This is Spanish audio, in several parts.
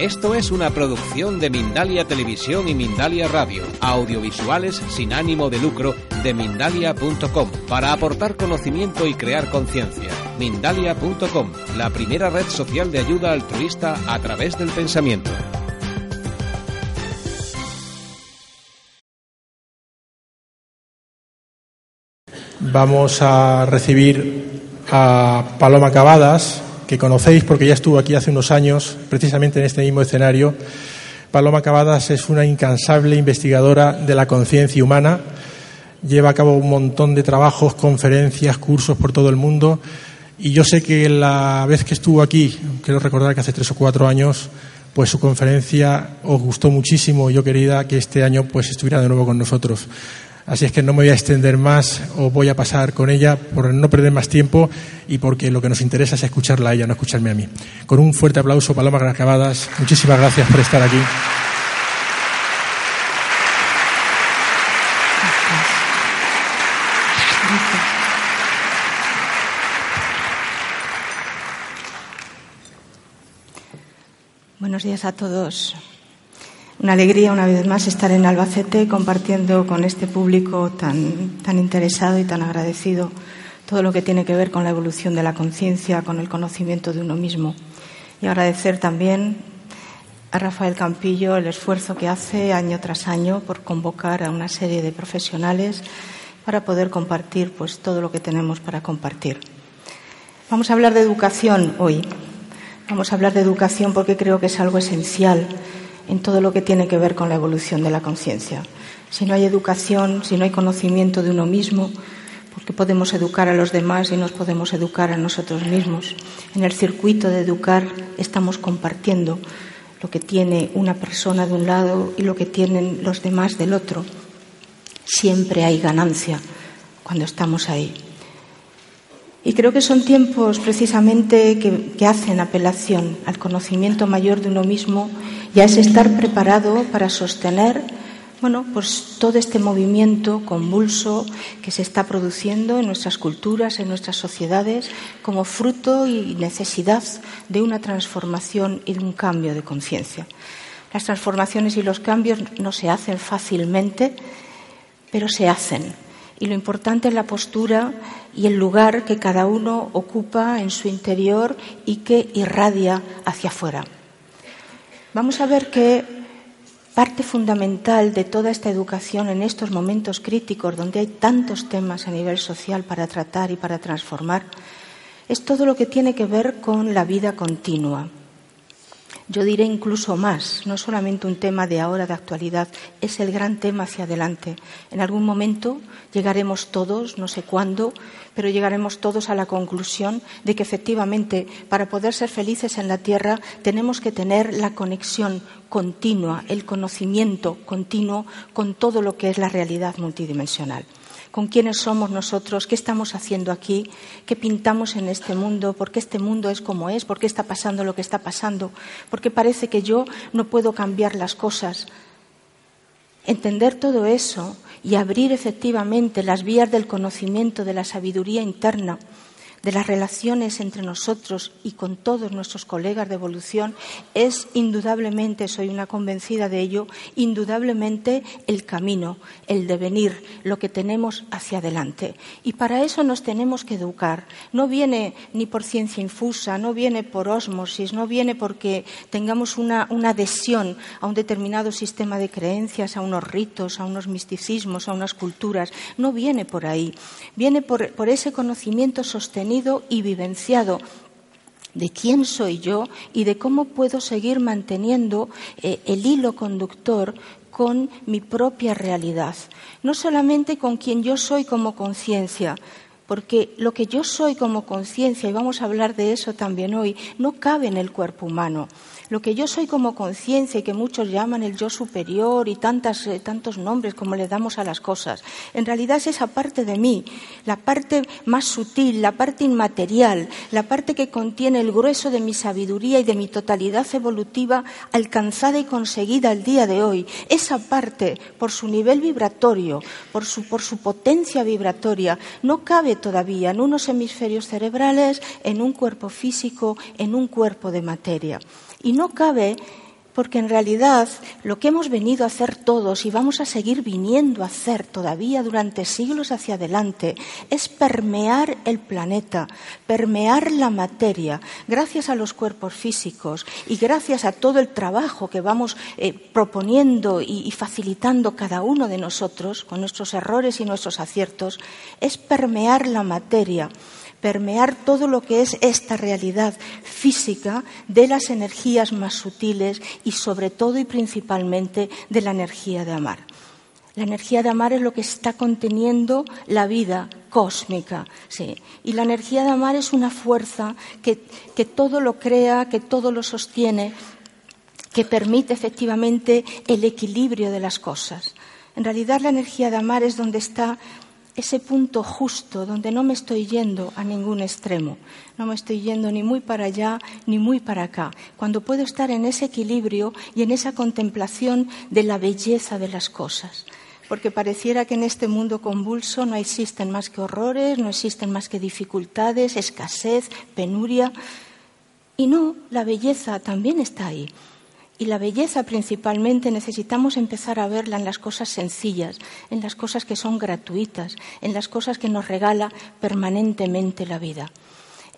Esto es una producción de Mindalia Televisión y Mindalia Radio, audiovisuales sin ánimo de lucro de mindalia.com, para aportar conocimiento y crear conciencia. Mindalia.com, la primera red social de ayuda altruista a través del pensamiento. Vamos a recibir a Paloma Cavadas, que conocéis porque ya estuvo aquí hace unos años, precisamente en este mismo escenario. Paloma Cavadas es una incansable investigadora de la conciencia humana, lleva a cabo un montón de trabajos, conferencias, cursos por todo el mundo y yo sé que la vez que estuvo aquí, quiero recordar que hace tres o cuatro años, pues su conferencia os gustó muchísimo yo quería que este año pues estuviera de nuevo con nosotros. Así es que no me voy a extender más o voy a pasar con ella por no perder más tiempo y porque lo que nos interesa es escucharla a ella, no escucharme a mí. Con un fuerte aplauso, Paloma Gracabadas. Muchísimas gracias por estar aquí. Buenos días a todos. Una alegría una vez más estar en Albacete compartiendo con este público tan, tan interesado y tan agradecido todo lo que tiene que ver con la evolución de la conciencia, con el conocimiento de uno mismo. Y agradecer también a Rafael Campillo el esfuerzo que hace año tras año por convocar a una serie de profesionales para poder compartir pues todo lo que tenemos para compartir. Vamos a hablar de educación hoy. Vamos a hablar de educación porque creo que es algo esencial en todo lo que tiene que ver con la evolución de la conciencia. Si no hay educación, si no hay conocimiento de uno mismo, porque podemos educar a los demás y nos podemos educar a nosotros mismos. En el circuito de educar estamos compartiendo lo que tiene una persona de un lado y lo que tienen los demás del otro. Siempre hay ganancia cuando estamos ahí. Y creo que son tiempos precisamente que, hacen apelación al conocimiento mayor de uno mismo ya es estar preparado para sostener bueno, pues todo este movimiento convulso que se está produciendo en nuestras culturas, en nuestras sociedades, como fruto y necesidad de una transformación y de un cambio de conciencia. Las transformaciones y los cambios no se hacen fácilmente, pero se hacen. Y lo importante es la postura y el lugar que cada uno ocupa en su interior y que irradia hacia afuera. Vamos a ver que parte fundamental de toda esta educación en estos momentos críticos donde hay tantos temas a nivel social para tratar y para transformar es todo lo que tiene que ver con la vida continua. Yo diré incluso más, no solamente un tema de ahora, de actualidad, es el gran tema hacia adelante. En algún momento llegaremos todos, no sé cuándo, pero llegaremos todos a la conclusión de que efectivamente para poder ser felices en la Tierra tenemos que tener la conexión continua, el conocimiento continuo con todo lo que es la realidad multidimensional con quiénes somos nosotros, qué estamos haciendo aquí, qué pintamos en este mundo, por qué este mundo es como es, por qué está pasando lo que está pasando, porque parece que yo no puedo cambiar las cosas. Entender todo eso y abrir efectivamente las vías del conocimiento, de la sabiduría interna, de las relaciones entre nosotros y con todos nuestros colegas de evolución es indudablemente, soy una convencida de ello, indudablemente el camino, el devenir, lo que tenemos hacia adelante. Y para eso nos tenemos que educar. No viene ni por ciencia infusa, no viene por ósmosis, no viene porque tengamos una, una adhesión a un determinado sistema de creencias, a unos ritos, a unos misticismos, a unas culturas. No viene por ahí. Viene por, por ese conocimiento sostenido y vivenciado de quién soy yo y de cómo puedo seguir manteniendo eh, el hilo conductor con mi propia realidad, no solamente con quien yo soy como conciencia, porque lo que yo soy como conciencia, y vamos a hablar de eso también hoy, no cabe en el cuerpo humano lo que yo soy como conciencia y que muchos llaman el yo superior y tantas, eh, tantos nombres como le damos a las cosas, en realidad es esa parte de mí, la parte más sutil, la parte inmaterial, la parte que contiene el grueso de mi sabiduría y de mi totalidad evolutiva alcanzada y conseguida al día de hoy. Esa parte, por su nivel vibratorio, por su, por su potencia vibratoria, no cabe todavía en unos hemisferios cerebrales, en un cuerpo físico, en un cuerpo de materia. Y no cabe porque en realidad lo que hemos venido a hacer todos y vamos a seguir viniendo a hacer todavía durante siglos hacia adelante es permear el planeta, permear la materia, gracias a los cuerpos físicos y gracias a todo el trabajo que vamos eh, proponiendo y, y facilitando cada uno de nosotros con nuestros errores y nuestros aciertos, es permear la materia permear todo lo que es esta realidad física de las energías más sutiles y sobre todo y principalmente de la energía de amar. La energía de amar es lo que está conteniendo la vida cósmica, sí. Y la energía de amar es una fuerza que, que todo lo crea, que todo lo sostiene, que permite efectivamente el equilibrio de las cosas. En realidad la energía de amar es donde está ese punto justo donde no me estoy yendo a ningún extremo, no me estoy yendo ni muy para allá ni muy para acá, cuando puedo estar en ese equilibrio y en esa contemplación de la belleza de las cosas. Porque pareciera que en este mundo convulso no existen más que horrores, no existen más que dificultades, escasez, penuria. Y no, la belleza también está ahí. Y la belleza principalmente necesitamos empezar a verla en las cosas sencillas, en las cosas que son gratuitas, en las cosas que nos regala permanentemente la vida.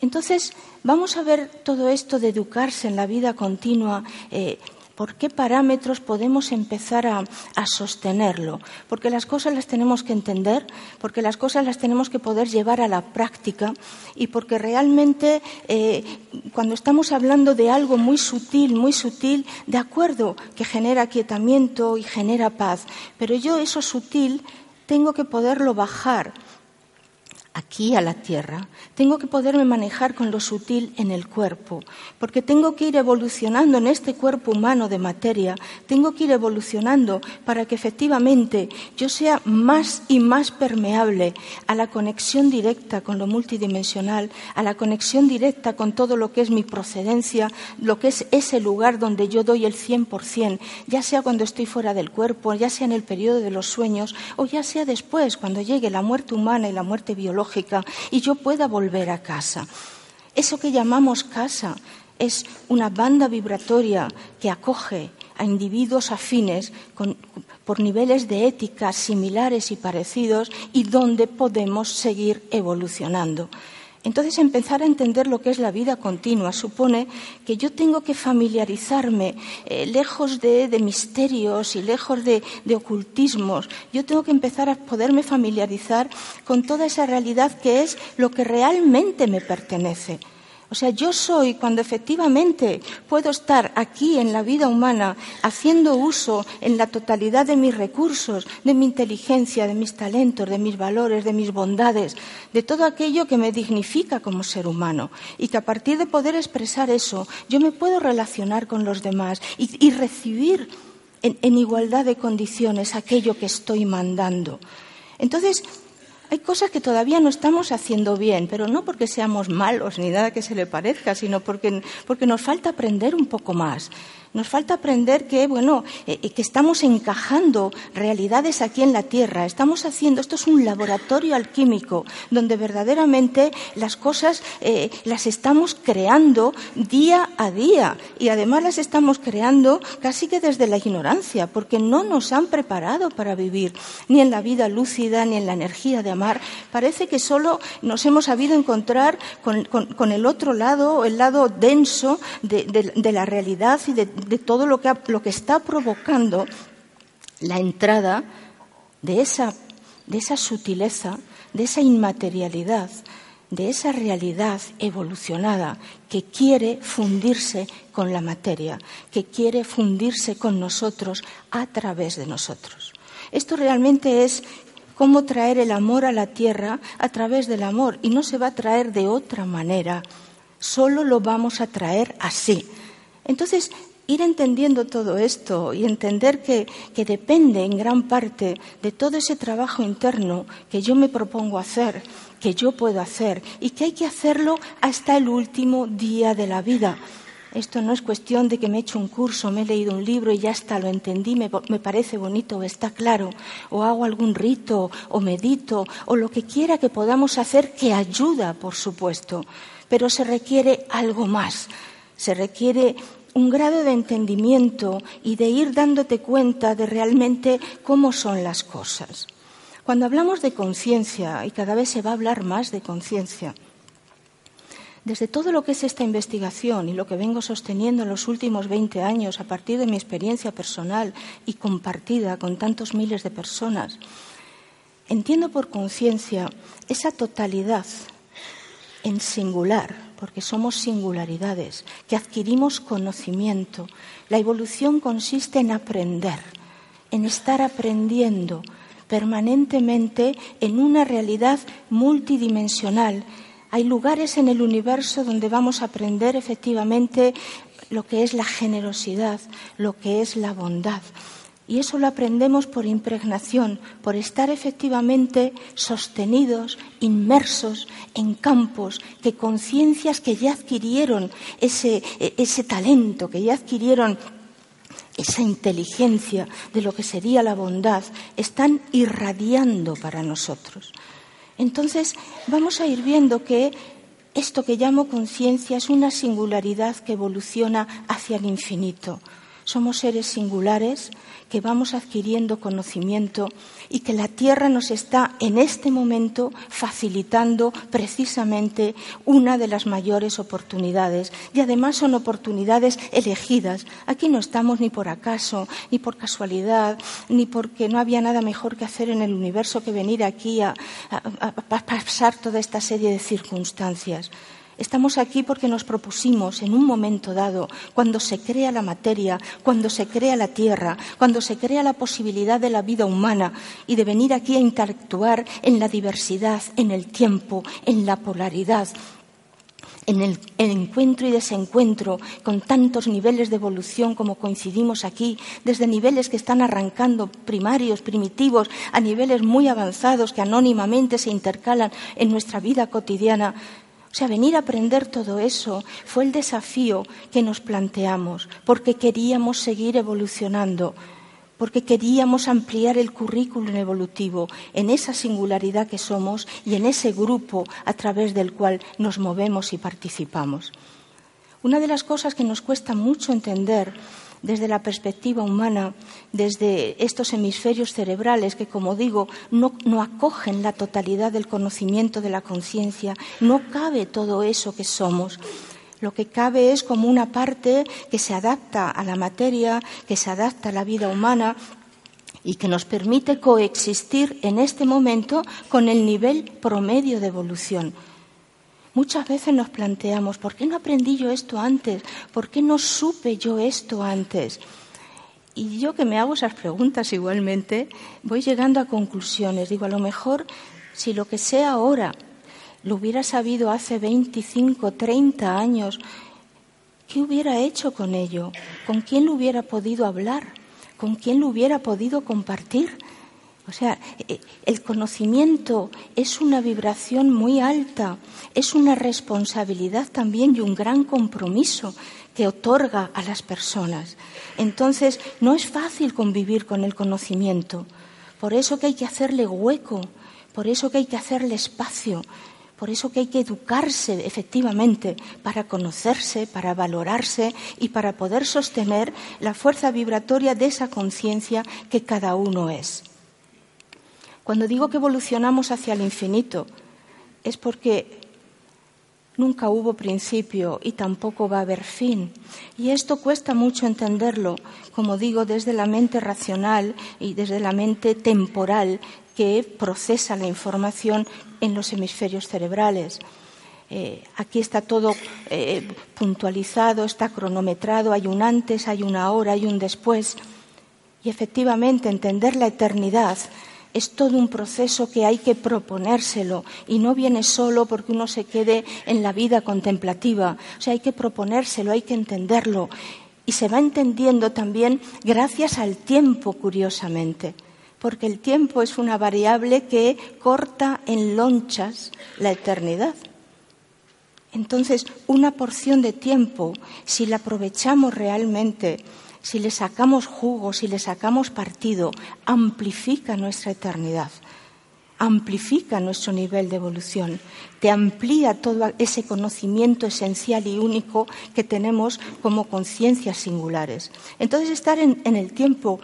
Entonces, vamos a ver todo esto de educarse en la vida continua. Eh, ¿Por qué parámetros podemos empezar a, sostenerlo? Porque las cosas las tenemos que entender, porque las cosas las tenemos que poder llevar a la práctica y porque realmente eh, cuando estamos hablando de algo muy sutil, muy sutil, de acuerdo, que genera aquietamiento y genera paz, pero yo eso sutil tengo que poderlo bajar aquí a la tierra, tengo que poderme manejar con lo sutil en el cuerpo, porque tengo que ir evolucionando en este cuerpo humano de materia, tengo que ir evolucionando para que efectivamente yo sea más y más permeable a la conexión directa con lo multidimensional, a la conexión directa con todo lo que es mi procedencia, lo que es ese lugar donde yo doy el 100%, ya sea cuando estoy fuera del cuerpo, ya sea en el periodo de los sueños o ya sea después, cuando llegue la muerte humana y la muerte biológica y yo pueda volver a casa. Eso que llamamos casa es una banda vibratoria que acoge a individuos afines por niveles de ética similares y parecidos y donde podemos seguir evolucionando. Entonces, empezar a entender lo que es la vida continua supone que yo tengo que familiarizarme, eh, lejos de, misterios y lejos de, de, ocultismos, yo tengo que empezar a poderme familiarizar con toda esa realidad que es lo que realmente me pertenece. O sea, yo soy cuando efectivamente puedo estar aquí en la vida humana haciendo uso en la totalidad de mis recursos, de mi inteligencia, de mis talentos, de mis valores, de mis bondades, de todo aquello que me dignifica como ser humano. Y que a partir de poder expresar eso, yo me puedo relacionar con los demás y, recibir en igualdad de condiciones aquello que estoy mandando. Entonces, hay cosas que todavía no estamos haciendo bien, pero no porque seamos malos ni nada que se le parezca, sino porque, porque nos falta aprender un poco más. Nos falta aprender que, bueno, eh, eh, que estamos encajando realidades aquí en la Tierra. Estamos haciendo, esto es un laboratorio alquímico donde verdaderamente las cosas eh, las estamos creando día a día y además las estamos creando casi que desde la ignorancia, porque no nos han preparado para vivir ni en la vida lúcida ni en la energía de amar. Parece que solo nos hemos sabido encontrar con, el otro lado, el lado denso de la realidad y de, de todo lo que, lo que está provocando la entrada de esa, de esa sutileza, de esa inmaterialidad, de esa realidad evolucionada que quiere fundirse con la materia, que quiere fundirse con nosotros a través de nosotros. Esto realmente es cómo traer el amor a la tierra a través del amor y no se va a traer de otra manera, solo lo vamos a traer así. Entonces, ir entendiendo todo esto y entender que, depende en gran parte de todo ese trabajo interno que yo me propongo hacer, que yo puedo hacer y que hay que hacerlo hasta el último día de la vida. Esto no es cuestión de que me he hecho un curso, me he leído un libro y ya está, lo entendí, me, me, parece bonito o está claro, o hago algún rito o medito o lo que quiera que podamos hacer que ayuda, por supuesto, pero se requiere algo más, se requiere un grado de entendimiento y de ir dándote cuenta de realmente cómo son las cosas. Cuando hablamos de conciencia, y cada vez se va a hablar más de conciencia, desde todo lo que es esta investigación y lo que vengo sosteniendo en los últimos 20 años a partir de mi experiencia personal y compartida con tantos miles de personas, entiendo por conciencia esa totalidad en singular, porque somos singularidades, que adquirimos conocimiento. La evolución consiste en aprender, en estar aprendiendo permanentemente en una realidad multidimensional hay lugares en el universo donde vamos a aprender efectivamente lo que es la generosidad, lo que es la bondad. Y eso lo aprendemos por impregnación, por estar efectivamente sostenidos, inmersos en campos que conciencias que ya adquirieron ese, ese talento, que ya adquirieron esa inteligencia de lo que sería la bondad, están irradiando para nosotros. Entonces vamos a ir viendo que esto que llamo conciencia es una singularidad que evoluciona hacia el infinito. Somos seres singulares que vamos adquiriendo conocimiento y que la Tierra nos está en este momento facilitando precisamente una de las mayores oportunidades. Y además son oportunidades elegidas. Aquí no estamos ni por acaso, ni por casualidad, ni porque no había nada mejor que hacer en el universo que venir aquí a, pasar toda esta serie de circunstancias. Estamos aquí porque nos propusimos en un momento dado, cuando se crea la materia, cuando se crea la tierra, cuando se crea la posibilidad de la vida humana y de venir aquí a interactuar en la diversidad, en el tiempo, en la polaridad, en el, encuentro y desencuentro con tantos niveles de evolución como coincidimos aquí, desde niveles que están arrancando primarios, primitivos, a niveles muy avanzados que anónimamente se intercalan en nuestra vida cotidiana, o sea, venir a aprender todo eso fue el desafío que nos planteamos, porque queríamos seguir evolucionando, porque queríamos ampliar el currículum evolutivo en esa singularidad que somos y en ese grupo a través del cual nos movemos y participamos. Una de las cosas que nos cuesta mucho entender desde la perspectiva humana, desde estos hemisferios cerebrales que, como digo, no, acogen la totalidad del conocimiento de la conciencia, no cabe todo eso que somos. Lo que cabe es como una parte que se adapta a la materia, que se adapta a la vida humana y que nos permite coexistir en este momento con el nivel promedio de evolución. Muchas veces nos planteamos, ¿por qué no aprendí yo esto antes? ¿Por qué no supe yo esto antes? Y yo que me hago esas preguntas igualmente, voy llegando a conclusiones. Digo, a lo mejor si lo que sé ahora lo hubiera sabido hace 25, 30 años, ¿qué hubiera hecho con ello? ¿Con quién lo hubiera podido hablar? ¿Con quién lo hubiera podido compartir? O sea, eh, el conocimiento es una vibración muy alta, es una responsabilidad también y un gran compromiso que otorga a las personas. Entonces, no es fácil convivir con el conocimiento. Por eso que hay que hacerle hueco, por eso que hay que hacerle espacio, por eso que hay que educarse efectivamente para conocerse, para valorarse y para poder sostener la fuerza vibratoria de esa conciencia que cada uno es. Cuando digo que evolucionamos hacia el infinito, es porque nunca hubo principio y tampoco va a haber fin. Y esto cuesta mucho entenderlo, como digo, desde la mente racional y desde la mente temporal que procesa la información en los hemisferios cerebrales. Eh, aquí está todo eh, puntualizado, está cronometrado, hay un antes, hay una hora, hay un después. Y efectivamente entender la eternidad es todo un proceso que hay que proponérselo y no viene solo porque uno se quede en la vida contemplativa. O sea, hay que proponérselo, hay que entenderlo. Y se va entendiendo también gracias al tiempo, curiosamente, porque el tiempo es una variable que corta en lonchas la eternidad. Entonces, una porción de tiempo, si la aprovechamos realmente, si le sacamos jugo, si le sacamos partido, amplifica nuestra eternidad. amplifica nuestro nivel de evolución, te amplía todo ese conocimiento esencial y único que tenemos como conciencias singulares. Entonces, estar en, en el tiempo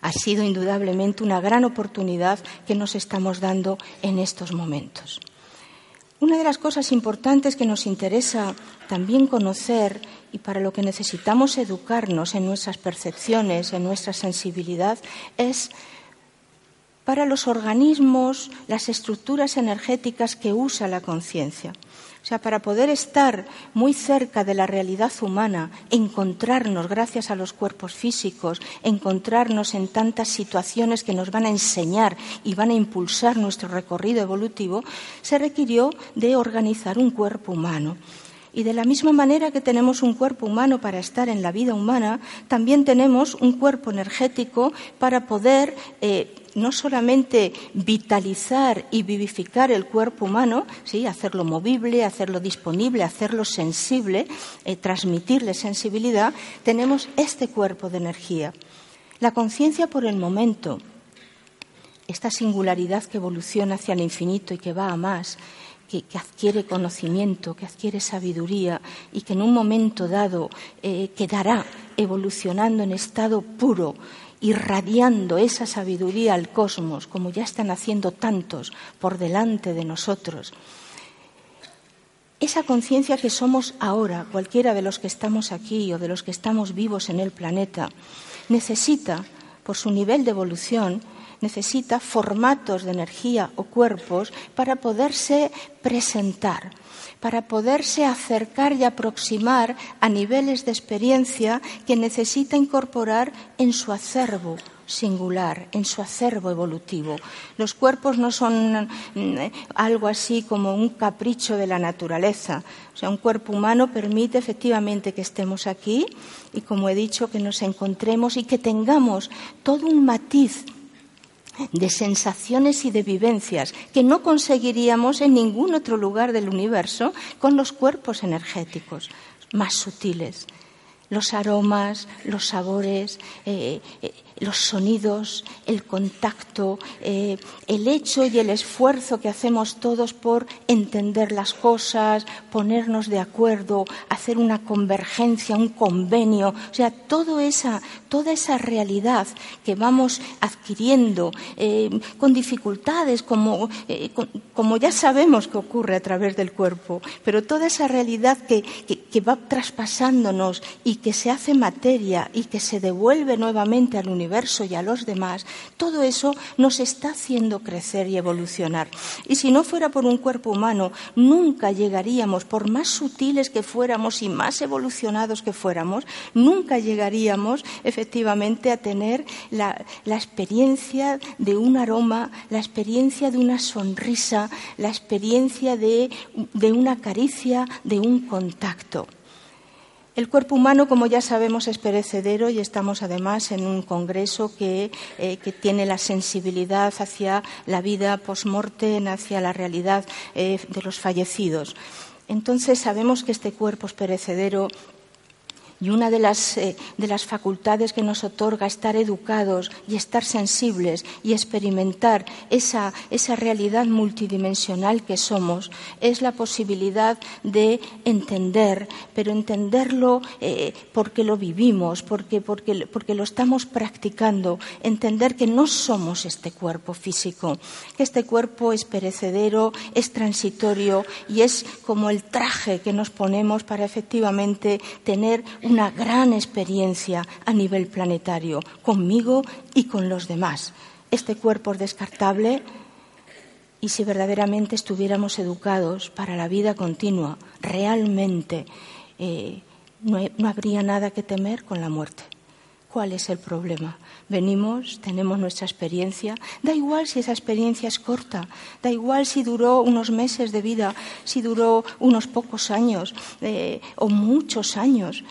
ha sido indudablemente una gran oportunidad que nos estamos dando en estos momentos. Una de las cosas importantes que nos interesa también conocer y para lo que necesitamos educarnos en nuestras percepciones, en nuestra sensibilidad, es para los organismos, las estructuras energéticas que usa la conciencia. O sea, para poder estar muy cerca de la realidad humana, encontrarnos gracias a los cuerpos físicos, encontrarnos en tantas situaciones que nos van a enseñar y van a impulsar nuestro recorrido evolutivo, se requirió de organizar un cuerpo humano. Y de la misma manera que tenemos un cuerpo humano para estar en la vida humana, también tenemos un cuerpo energético para poder eh, no solamente vitalizar y vivificar el cuerpo humano, ¿sí? hacerlo movible, hacerlo disponible, hacerlo sensible, eh, transmitirle sensibilidad, tenemos este cuerpo de energía. La conciencia por el momento, esta singularidad que evoluciona hacia el infinito y que va a más, que, adquiere conocimiento, que adquiere sabiduría y que en un momento dado eh, quedará evolucionando en estado puro, irradiando esa sabiduría al cosmos, como ya están haciendo tantos por delante de nosotros. Esa conciencia que somos ahora, cualquiera de los que estamos aquí o de los que estamos vivos en el planeta, necesita, por su nivel de evolución, necesita formatos de energía o cuerpos para poderse presentar, para poderse acercar y aproximar a niveles de experiencia que necesita incorporar en su acervo singular, en su acervo evolutivo. Los cuerpos no son mm, algo así como un capricho de la naturaleza. O sea, un cuerpo humano permite efectivamente que estemos aquí y, como he dicho, que nos encontremos y que tengamos todo un matiz de sensaciones y de vivencias que no conseguiríamos en ningún otro lugar del universo con los cuerpos energéticos más sutiles. Los aromas, los sabores, eh, eh, los sonidos, el contacto, eh, el hecho y el esfuerzo que hacemos todos por entender las cosas, ponernos de acuerdo, hacer una convergencia, un convenio, o sea, toda esa, toda esa realidad que vamos adquiriendo eh, con dificultades, como, eh, como ya sabemos que ocurre a través del cuerpo, pero toda esa realidad que, que va traspasándonos y que se hace materia y que se devuelve nuevamente al universo, universo y a los demás, todo eso nos está haciendo crecer y evolucionar. Y si no fuera por un cuerpo humano, nunca llegaríamos, por más sutiles que fuéramos y más evolucionados que fuéramos, nunca llegaríamos efectivamente a tener la, la experiencia de un aroma, la experiencia de una sonrisa, la experiencia de, de una caricia, de un contacto. El cuerpo humano, como ya sabemos, es perecedero y estamos además en un congreso que, eh, tiene la sensibilidad hacia la vida post-mortem, hacia la realidad eh, de los fallecidos. Entonces sabemos que este cuerpo es perecedero y una de las, eh, de las, facultades que nos otorga estar educados y estar sensibles y experimentar esa, esa realidad multidimensional que somos es la posibilidad de entender, pero entenderlo eh, porque lo vivimos, porque, porque, porque lo estamos practicando, entender que no somos este cuerpo físico, que este cuerpo es perecedero, es transitorio y es como el traje que nos ponemos para efectivamente tener una gran experiencia a nivel planetario, conmigo y con los demás. Este cuerpo es descartable y si verdaderamente estuviéramos educados para la vida continua, realmente eh, no, no habría nada que temer con la muerte. ¿Cuál es el problema? Venimos, tenemos nuestra experiencia, da igual si esa experiencia es corta, da igual si duró unos meses de vida, si duró unos pocos años eh, o muchos años.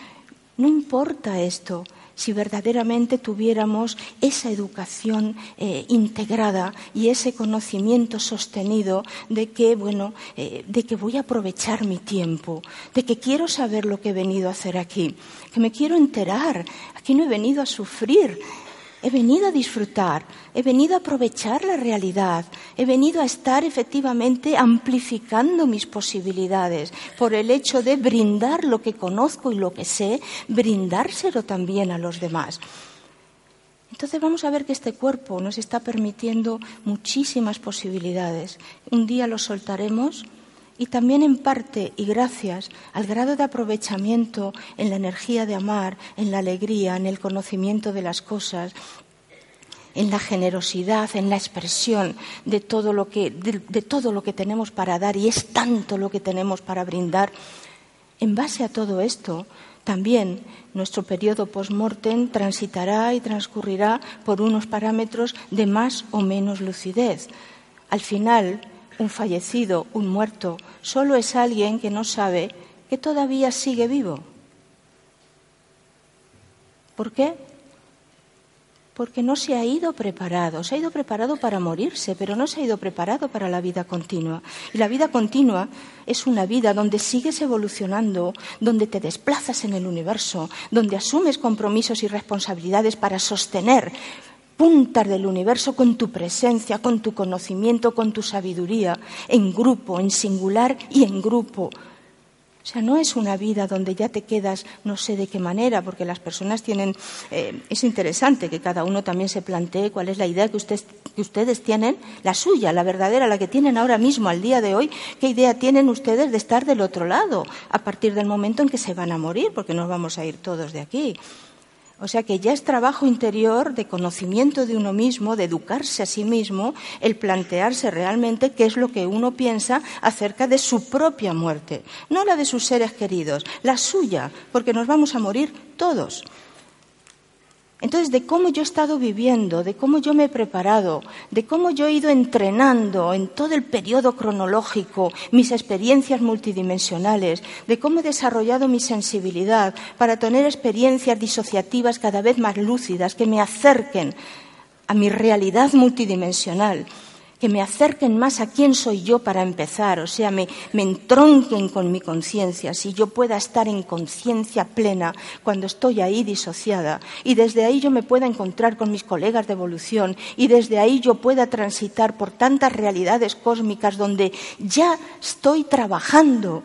No importa esto si verdaderamente tuviéramos esa educación eh, integrada y ese conocimiento sostenido de que, bueno, eh, de que voy a aprovechar mi tiempo, de que quiero saber lo que he venido a hacer aquí, que me quiero enterar, aquí no he venido a sufrir, He venido a disfrutar, he venido a aprovechar la realidad, he venido a estar efectivamente amplificando mis posibilidades por el hecho de brindar lo que conozco y lo que sé, brindárselo también a los demás. Entonces vamos a ver que este cuerpo nos está permitiendo muchísimas posibilidades. Un día lo soltaremos y también en parte y gracias al grado de aprovechamiento en la energía de amar, en la alegría, en el conocimiento de las cosas, en la generosidad, en la expresión de todo lo que, de, todo lo que tenemos para dar y es tanto lo que tenemos para brindar. En base a todo esto, también nuestro periodo post-mortem transitará y transcurrirá por unos parámetros de más o menos lucidez. Al final, un fallecido, un muerto, solo es alguien que no sabe que todavía sigue vivo. ¿Por qué? Porque no se ha ido preparado, se ha ido preparado para morirse, pero no se ha ido preparado para la vida continua. Y la vida continua es una vida donde sigues evolucionando, donde te desplazas en el universo, donde asumes compromisos y responsabilidades para sostener puntas del universo con tu presencia, con tu conocimiento, con tu sabiduría, en grupo, en singular y en grupo. O sea, no es una vida donde ya te quedas no sé de qué manera, porque las personas tienen. Eh, es interesante que cada uno también se plantee cuál es la idea que, que ustedes tienen, la suya, la verdadera, la que tienen ahora mismo, al día de hoy, qué idea tienen ustedes de estar del otro lado a partir del momento en que se van a morir, porque nos vamos a ir todos de aquí. O sea que ya es trabajo interior de conocimiento de uno mismo, de educarse a sí mismo, el plantearse realmente qué es lo que uno piensa acerca de su propia muerte, no la de sus seres queridos, la suya, porque nos vamos a morir todos. Entonces, de cómo yo he estado viviendo, de cómo yo me he preparado, de cómo yo he ido entrenando en todo el periodo cronológico mis experiencias multidimensionales, de cómo he desarrollado mi sensibilidad para tener experiencias disociativas cada vez más lúcidas que me acerquen a mi realidad multidimensional que me acerquen más a quién soy yo para empezar, o sea, me, me entronquen con mi conciencia, si yo pueda estar en conciencia plena cuando estoy ahí disociada, y desde ahí yo me pueda encontrar con mis colegas de evolución, y desde ahí yo pueda transitar por tantas realidades cósmicas donde ya estoy trabajando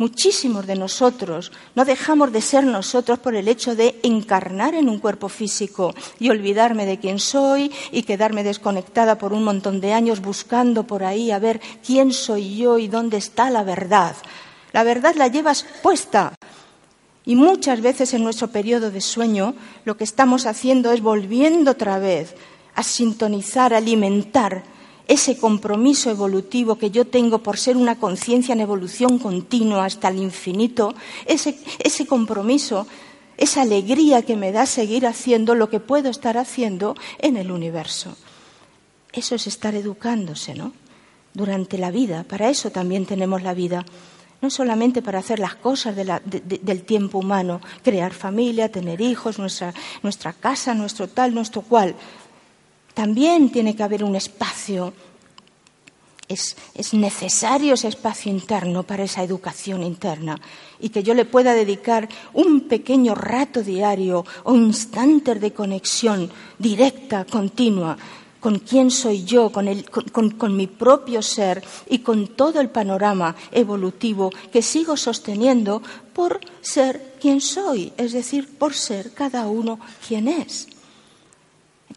Muchísimos de nosotros no dejamos de ser nosotros por el hecho de encarnar en un cuerpo físico y olvidarme de quién soy y quedarme desconectada por un montón de años buscando por ahí a ver quién soy yo y dónde está la verdad. La verdad la llevas puesta. Y muchas veces en nuestro periodo de sueño lo que estamos haciendo es volviendo otra vez a sintonizar, a alimentar ese compromiso evolutivo que yo tengo por ser una conciencia en evolución continua hasta el infinito, ese, ese compromiso, esa alegría que me da seguir haciendo lo que puedo estar haciendo en el universo. Eso es estar educándose, ¿no? Durante la vida, para eso también tenemos la vida no solamente para hacer las cosas del tiempo humano, crear familia, tener hijos, nuestra, nuestra casa, nuestro tal, nuestro cual, también tiene que haber un espacio. Es, necesario ese espacio interno para esa educación interna y que yo le pueda dedicar un pequeño rato diario o instante de conexión directa, continua, con quién soy yo, con, mi propio ser y con todo el panorama evolutivo que sigo sosteniendo por ser quien soy, es decir, por ser cada uno quien es.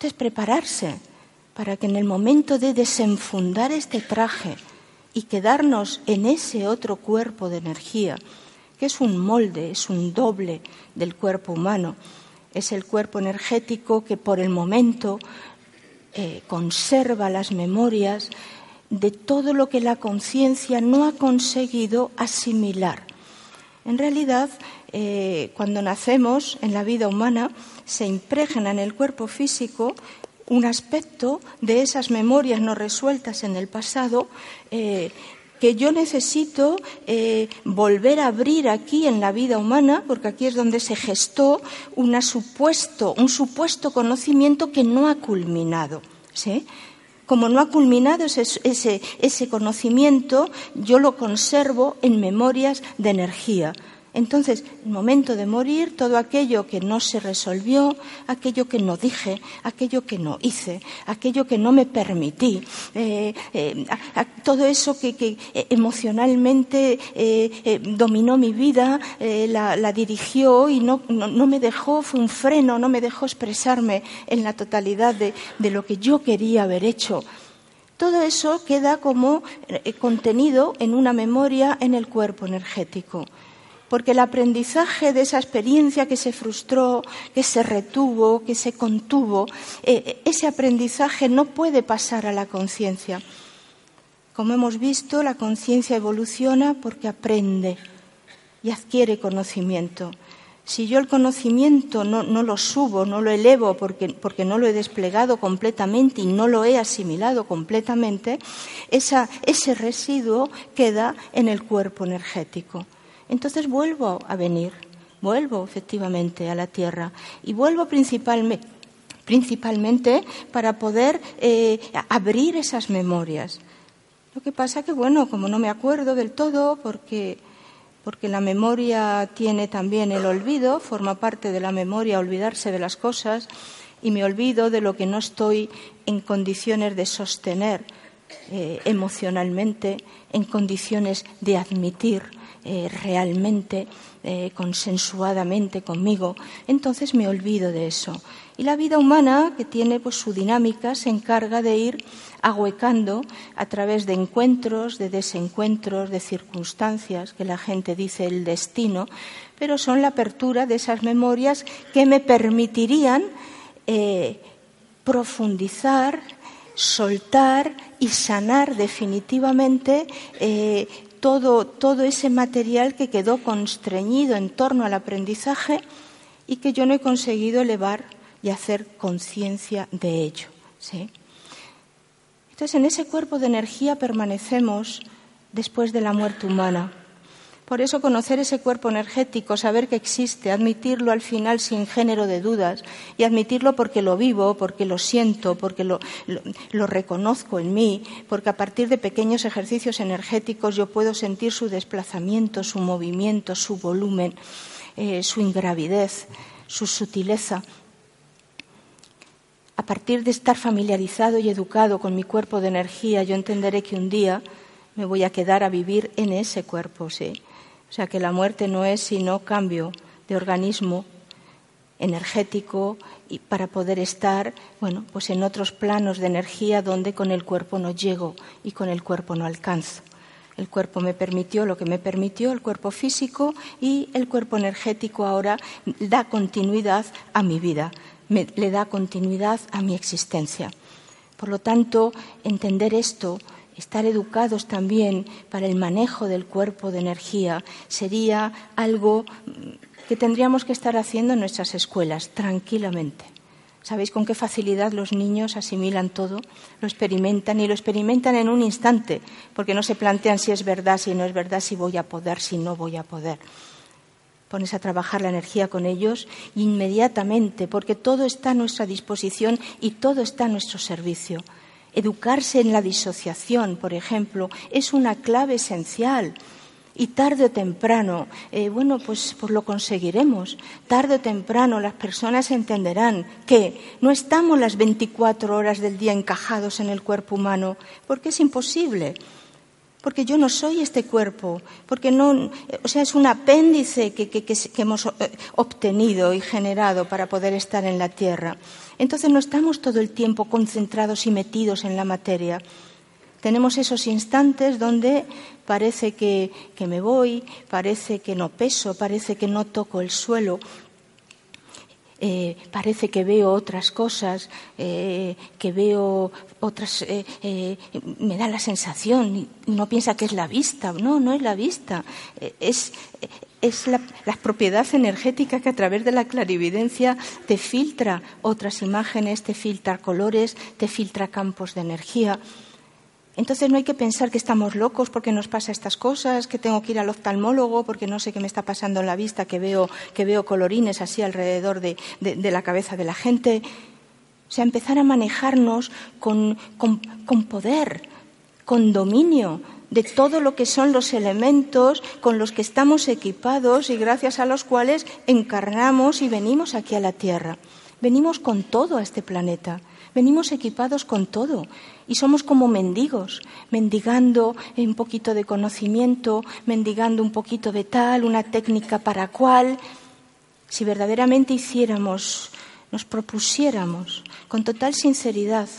Entonces, prepararse para que en el momento de desenfundar este traje y quedarnos en ese otro cuerpo de energía, que es un molde, es un doble del cuerpo humano, es el cuerpo energético que por el momento eh, conserva las memorias de todo lo que la conciencia no ha conseguido asimilar. En realidad, eh, cuando nacemos en la vida humana, se impregna en el cuerpo físico un aspecto de esas memorias no resueltas en el pasado eh, que yo necesito eh, volver a abrir aquí en la vida humana, porque aquí es donde se gestó supuesto, un supuesto conocimiento que no ha culminado. Como no ha culminado ese conocimiento, yo lo conservo en memorias de energía Entonces, el momento de morir, todo aquello que no se resolvió, aquello que no dije, aquello que no hice, aquello que no me permití, eh, eh, todo eso que, eh, emocionalmente dominó mi vida, la, dirigió y no, me dejó, fue un freno, no me dejó expresarme en la totalidad de, de lo que yo quería haber hecho. Todo eso queda como contenido en una memoria en el cuerpo energético porque el aprendizaje de esa experiencia que se frustró, que se retuvo, que se contuvo, eh, ese aprendizaje no puede pasar a la conciencia. Como hemos visto, la conciencia evoluciona porque aprende y adquiere conocimiento. Si yo el conocimiento no, lo subo, no lo elevo porque, porque, no lo he desplegado completamente y no lo he asimilado completamente, ese residuo queda en el cuerpo energético. Entonces vuelvo a venir, vuelvo efectivamente a la tierra y vuelvo principalmente, para poder eh, abrir esas memorias. Lo que pasa que, bueno, como no me acuerdo del todo, porque, porque la memoria tiene también el olvido, forma parte de la memoria olvidarse de las cosas, y me olvido de lo que no estoy en condiciones de sostener eh, emocionalmente, en condiciones de admitir eh, realmente, eh, consensuadamente conmigo, entonces me olvido de eso. Y la vida humana, que tiene pues, su dinámica, se encarga de ir ahuecando a través de encuentros, de desencuentros, de circunstancias, que la gente dice el destino, pero son la apertura de esas memorias que me permitirían eh, profundizar, soltar y sanar definitivamente todo, ese material que quedó constreñido en torno al aprendizaje y que yo no he conseguido elevar y hacer conciencia de ello. Entonces, en ese cuerpo de energía permanecemos después de la muerte humana. Por eso conocer ese cuerpo energético, saber que existe, admitirlo al final sin género de dudas y admitirlo porque lo vivo, porque lo siento, porque lo, reconozco en mí, porque a partir de pequeños ejercicios energéticos yo puedo sentir su desplazamiento, su movimiento, su volumen, eh, su ingravidez, su sutileza. A partir de estar familiarizado y educado con mi cuerpo de energía, yo entenderé que un día me voy a quedar a vivir en ese cuerpo, sí. O sea que la muerte no es sino cambio de organismo energético y para poder estar, bueno, pues en otros planos de energía donde con el cuerpo no llego y con el cuerpo no alcanzo. El cuerpo me permitió lo que me permitió, el cuerpo físico y el cuerpo energético ahora da continuidad a mi vida, le da continuidad a mi existencia. Por lo tanto, entender esto estar educados también para el manejo del cuerpo de energía sería algo que tendríamos que estar haciendo en nuestras escuelas tranquilamente. ¿Sabéis con qué facilidad los niños asimilan todo? Lo experimentan y lo experimentan en un instante, porque no se plantean si es verdad, si no es verdad, si voy a poder, si no voy a poder. Pones a trabajar la energía con ellos inmediatamente, porque todo está a nuestra disposición y todo está a nuestro servicio. Educarse en la disociación, por ejemplo, es una clave esencial. Y tarde o temprano, eh, bueno, pues, pues, lo conseguiremos. Tarde o temprano las personas entenderán que no estamos las 24 horas del día encajados en el cuerpo humano, porque es imposible. Porque yo no soy este cuerpo, porque no, o sea, es un apéndice que, que hemos eh, obtenido y generado para poder estar en la tierra. Entonces no estamos todo el tiempo concentrados y metidos en la materia. Tenemos esos instantes donde parece que, me voy, parece que no peso, parece que no toco el suelo, eh, parece que veo otras cosas, eh, que veo otras, eh, me da la sensación, no piensa que es la vista, no, no es la vista, es, es la, propiedad energética que a través de la clarividencia te filtra otras imágenes, te filtra colores, te filtra campos de energía. Entonces no hay que pensar que estamos locos porque nos pasa estas cosas, que tengo que ir al oftalmólogo porque no sé qué me está pasando en la vista, que veo, que veo colorines así alrededor de, la cabeza de la gente. O sea, empezar a manejarnos con, con poder, con dominio de todo lo que son los elementos con los que estamos equipados y gracias a los cuales encarnamos y venimos aquí a la Tierra. Venimos con todo a este planeta, venimos equipados con todo y somos como mendigos, mendigando un poquito de conocimiento, mendigando un poquito de tal, una técnica para cual. Si verdaderamente hiciéramos, nos propusiéramos con total sinceridad,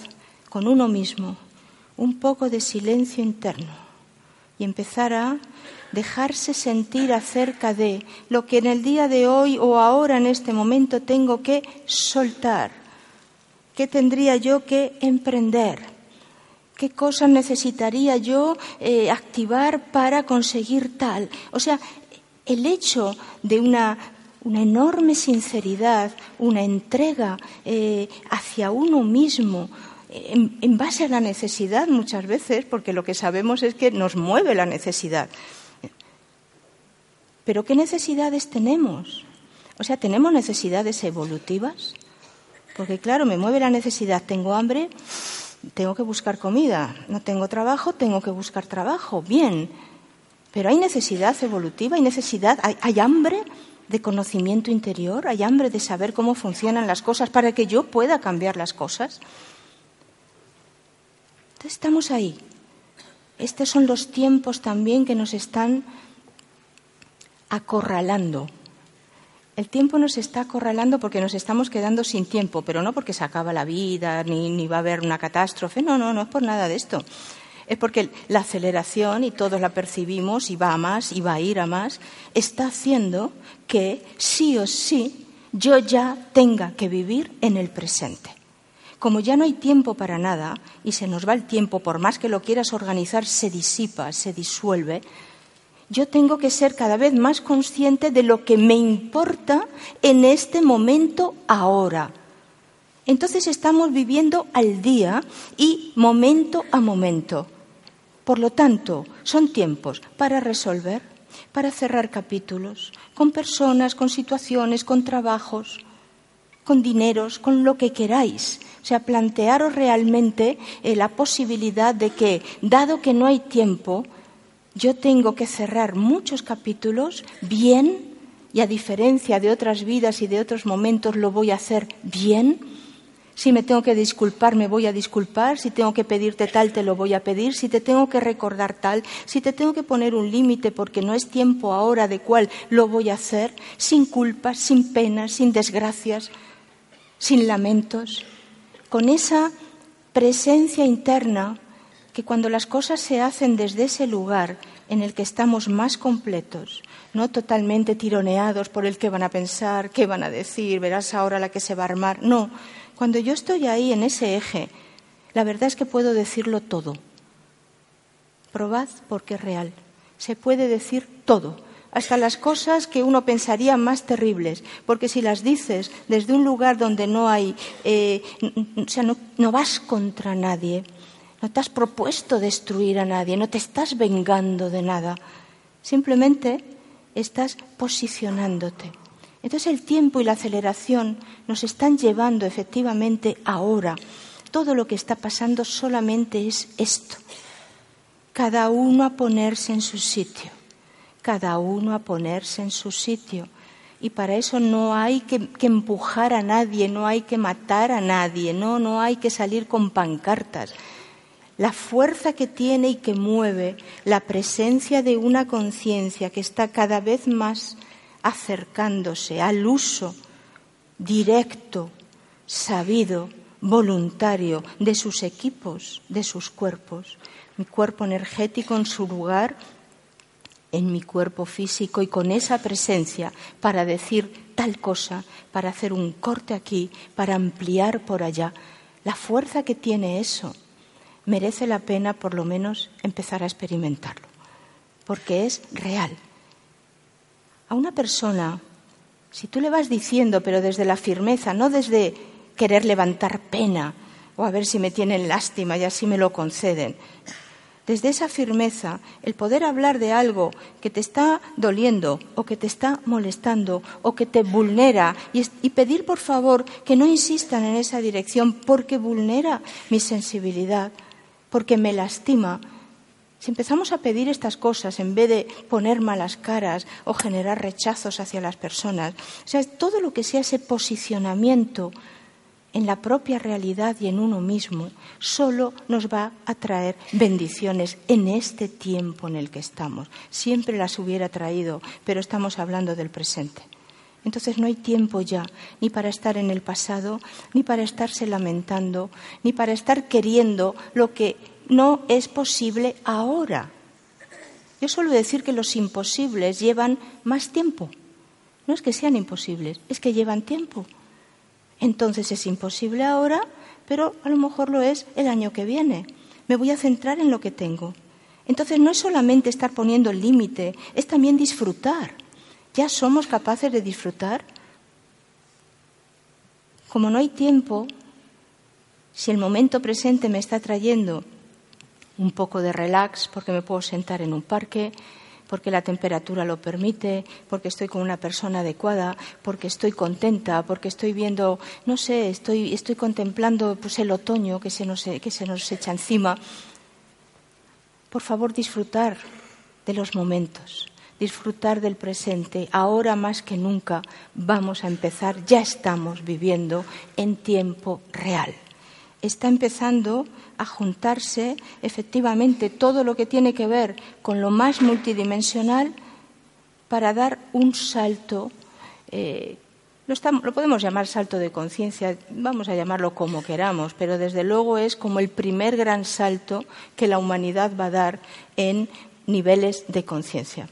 con uno mismo, un poco de silencio interno y empezar a dejarse sentir acerca de lo que en el día de hoy o ahora en este momento tengo que soltar, qué tendría yo que emprender, qué cosas necesitaría yo eh, activar para conseguir tal. O sea, el hecho de una, una enorme sinceridad, una entrega eh, hacia uno mismo, en, base a la necesidad muchas veces, porque lo que sabemos es que nos mueve la necesidad. Pero ¿qué necesidades tenemos? O sea, ¿tenemos necesidades evolutivas? Porque claro, me mueve la necesidad, tengo hambre, tengo que buscar comida, no tengo trabajo, tengo que buscar trabajo, bien. Pero hay necesidad evolutiva, hay necesidad, hay hambre de conocimiento interior, hay hambre de saber cómo funcionan las cosas para que yo pueda cambiar las cosas estamos ahí. Estos son los tiempos también que nos están acorralando. El tiempo nos está acorralando porque nos estamos quedando sin tiempo, pero no porque se acaba la vida ni, va a haber una catástrofe. No, no, no es por nada de esto. Es porque la aceleración, y todos la percibimos, y va a más, y va a ir a más, está haciendo que sí o sí yo ya tenga que vivir en el presente. Como ya no hay tiempo para nada y se nos va el tiempo, por más que lo quieras organizar, se disipa, se disuelve, yo tengo que ser cada vez más consciente de lo que me importa en este momento ahora. Entonces estamos viviendo al día y momento a momento. Por lo tanto, son tiempos para resolver, para cerrar capítulos, con personas, con situaciones, con trabajos, con dineros, con lo que queráis, o sea, plantearos realmente eh, la posibilidad de que, dado que no hay tiempo, yo tengo que cerrar muchos capítulos bien y a diferencia de otras vidas y de otros momentos lo voy a hacer bien. Si me tengo que disculpar, me voy a disculpar. Si tengo que pedirte tal, te lo voy a pedir. Si te tengo que recordar tal, si te tengo que poner un límite porque no es tiempo ahora de cuál lo voy a hacer, sin culpas, sin penas, sin desgracias, sin lamentos con esa presencia interna que cuando las cosas se hacen desde ese lugar en el que estamos más completos, no totalmente tironeados por el que van a pensar, qué van a decir, verás ahora la que se va a armar. No, cuando yo estoy ahí en ese eje, la verdad es que puedo decirlo todo. Probad porque es real. Se puede decir todo hasta las cosas que uno pensaría más terribles, porque si las dices desde un lugar donde no hay, eh, o sea, no, no vas contra nadie, no te has propuesto destruir a nadie, no te estás vengando de nada, simplemente estás posicionándote. Entonces el tiempo y la aceleración nos están llevando efectivamente ahora. Todo lo que está pasando solamente es esto. Cada uno a ponerse en su sitio cada uno a ponerse en su sitio. Y para eso no hay que, empujar a nadie, no hay que matar a nadie, no, no hay que salir con pancartas. La fuerza que tiene y que mueve la presencia de una conciencia que está cada vez más acercándose al uso directo, sabido, voluntario de sus equipos, de sus cuerpos. Mi cuerpo energético en su lugar en mi cuerpo físico y con esa presencia para decir tal cosa, para hacer un corte aquí, para ampliar por allá. La fuerza que tiene eso merece la pena por lo menos empezar a experimentarlo, porque es real. A una persona, si tú le vas diciendo, pero desde la firmeza, no desde querer levantar pena o a ver si me tienen lástima y así me lo conceden, desde esa firmeza, el poder hablar de algo que te está doliendo o que te está molestando o que te vulnera y, pedir por favor que no insistan en esa dirección porque vulnera mi sensibilidad, porque me lastima, Si empezamos a pedir estas cosas en vez de poner malas caras o generar rechazos hacia las personas, o sea, todo lo que sea ese posicionamiento en la propia realidad y en uno mismo, solo nos va a traer bendiciones en este tiempo en el que estamos. Siempre las hubiera traído, pero estamos hablando del presente. Entonces no hay tiempo ya ni para estar en el pasado, ni para estarse lamentando, ni para estar queriendo lo que no es posible ahora. Yo suelo decir que los imposibles llevan más tiempo. No es que sean imposibles, es que llevan tiempo. Entonces es imposible ahora, pero a lo mejor lo es el año que viene. Me voy a centrar en lo que tengo. Entonces no es solamente estar poniendo el límite, es también disfrutar. ¿Ya somos capaces de disfrutar? Como no hay tiempo, si el momento presente me está trayendo un poco de relax porque me puedo sentar en un parque, porque la temperatura lo permite, porque estoy con una persona adecuada, porque estoy contenta, porque estoy viendo, no sé, estoy, estoy contemplando pues, el otoño que se, nos, que se nos echa encima. Por favor, disfrutar de los momentos, disfrutar del presente. Ahora más que nunca vamos a empezar, ya estamos viviendo en tiempo real. Está empezando a juntarse efectivamente todo lo que tiene que ver con lo más multidimensional para dar un salto. Eh, lo, lo, podemos llamar salto de conciencia, vamos a llamarlo como queramos, pero desde luego es como el primer gran salto que la humanidad va a dar en niveles de conciencia.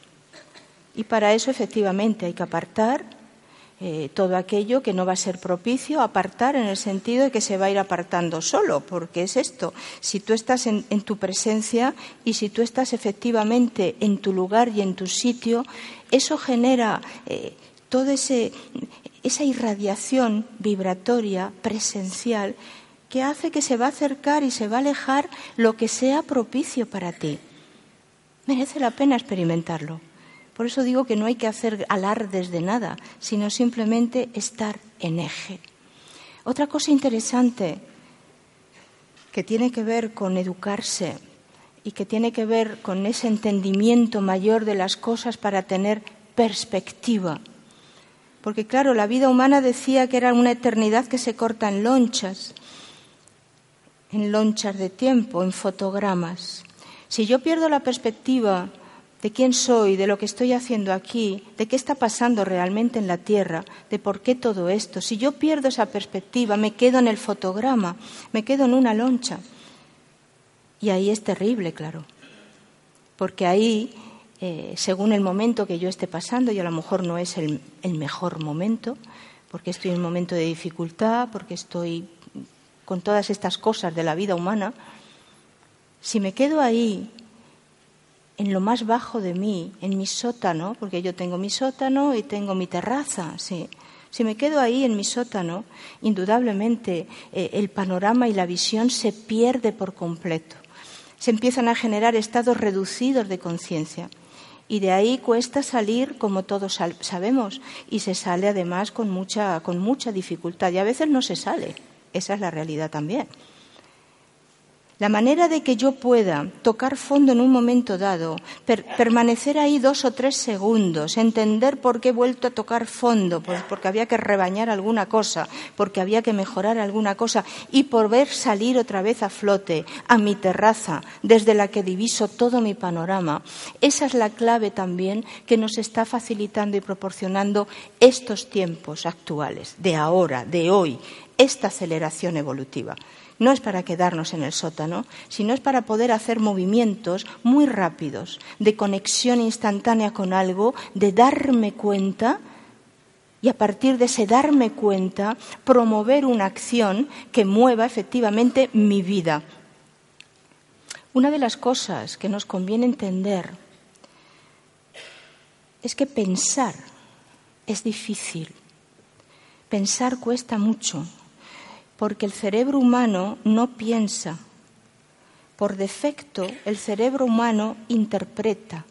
Y para eso efectivamente hay que apartar eh, todo aquello que no va a ser propicio, apartar en el sentido de que se va a ir apartando solo, porque es esto. Si tú estás en, tu presencia y si tú estás efectivamente en tu lugar y en tu sitio, eso genera eh, toda esa irradiación vibratoria, presencial, que hace que se va a acercar y se va a alejar lo que sea propicio para ti. Merece la pena experimentarlo. Por eso digo que no hay que hacer alardes de nada, sino simplemente estar en eje. Otra cosa interesante que tiene que ver con educarse y que tiene que ver con ese entendimiento mayor de las cosas para tener perspectiva. Porque claro, la vida humana decía que era una eternidad que se corta en lonchas, en lonchas de tiempo, en fotogramas. Si yo pierdo la perspectiva de quién soy, de lo que estoy haciendo aquí, de qué está pasando realmente en la Tierra, de por qué todo esto. Si yo pierdo esa perspectiva, me quedo en el fotograma, me quedo en una loncha. Y ahí es terrible, claro. Porque ahí, eh, según el momento que yo esté pasando, y a lo mejor no es el, el mejor momento, porque estoy en un momento de dificultad, porque estoy con todas estas cosas de la vida humana, si me quedo ahí en lo más bajo de mí, en mi sótano, porque yo tengo mi sótano y tengo mi terraza, sí. Si me quedo ahí en mi sótano, indudablemente eh, el panorama y la visión se pierde por completo. Se empiezan a generar estados reducidos de conciencia. Y de ahí cuesta salir, como todos sabemos, y se sale además con mucha, con mucha dificultad. Y a veces no se sale. Esa es la realidad también. La manera de que yo pueda tocar fondo en un momento dado, permanecer ahí dos o tres segundos, entender por qué he vuelto a tocar fondo, pues porque había que rebañar alguna cosa, porque había que mejorar alguna cosa, y por ver salir otra vez a flote, a mi terraza, desde la que diviso todo mi panorama. Esa es la clave también que nos está facilitando y proporcionando estos tiempos actuales, de ahora, de hoy, esta aceleración evolutiva no es para quedarnos en el sótano, sino es para poder hacer movimientos muy rápidos, de conexión instantánea con algo, de darme cuenta y a partir de ese darme cuenta promover una acción que mueva efectivamente mi vida. Una de las cosas que nos conviene entender es que pensar es difícil. Pensar cuesta mucho porque el cerebro humano no piensa. Por defecto, el cerebro humano interpreta.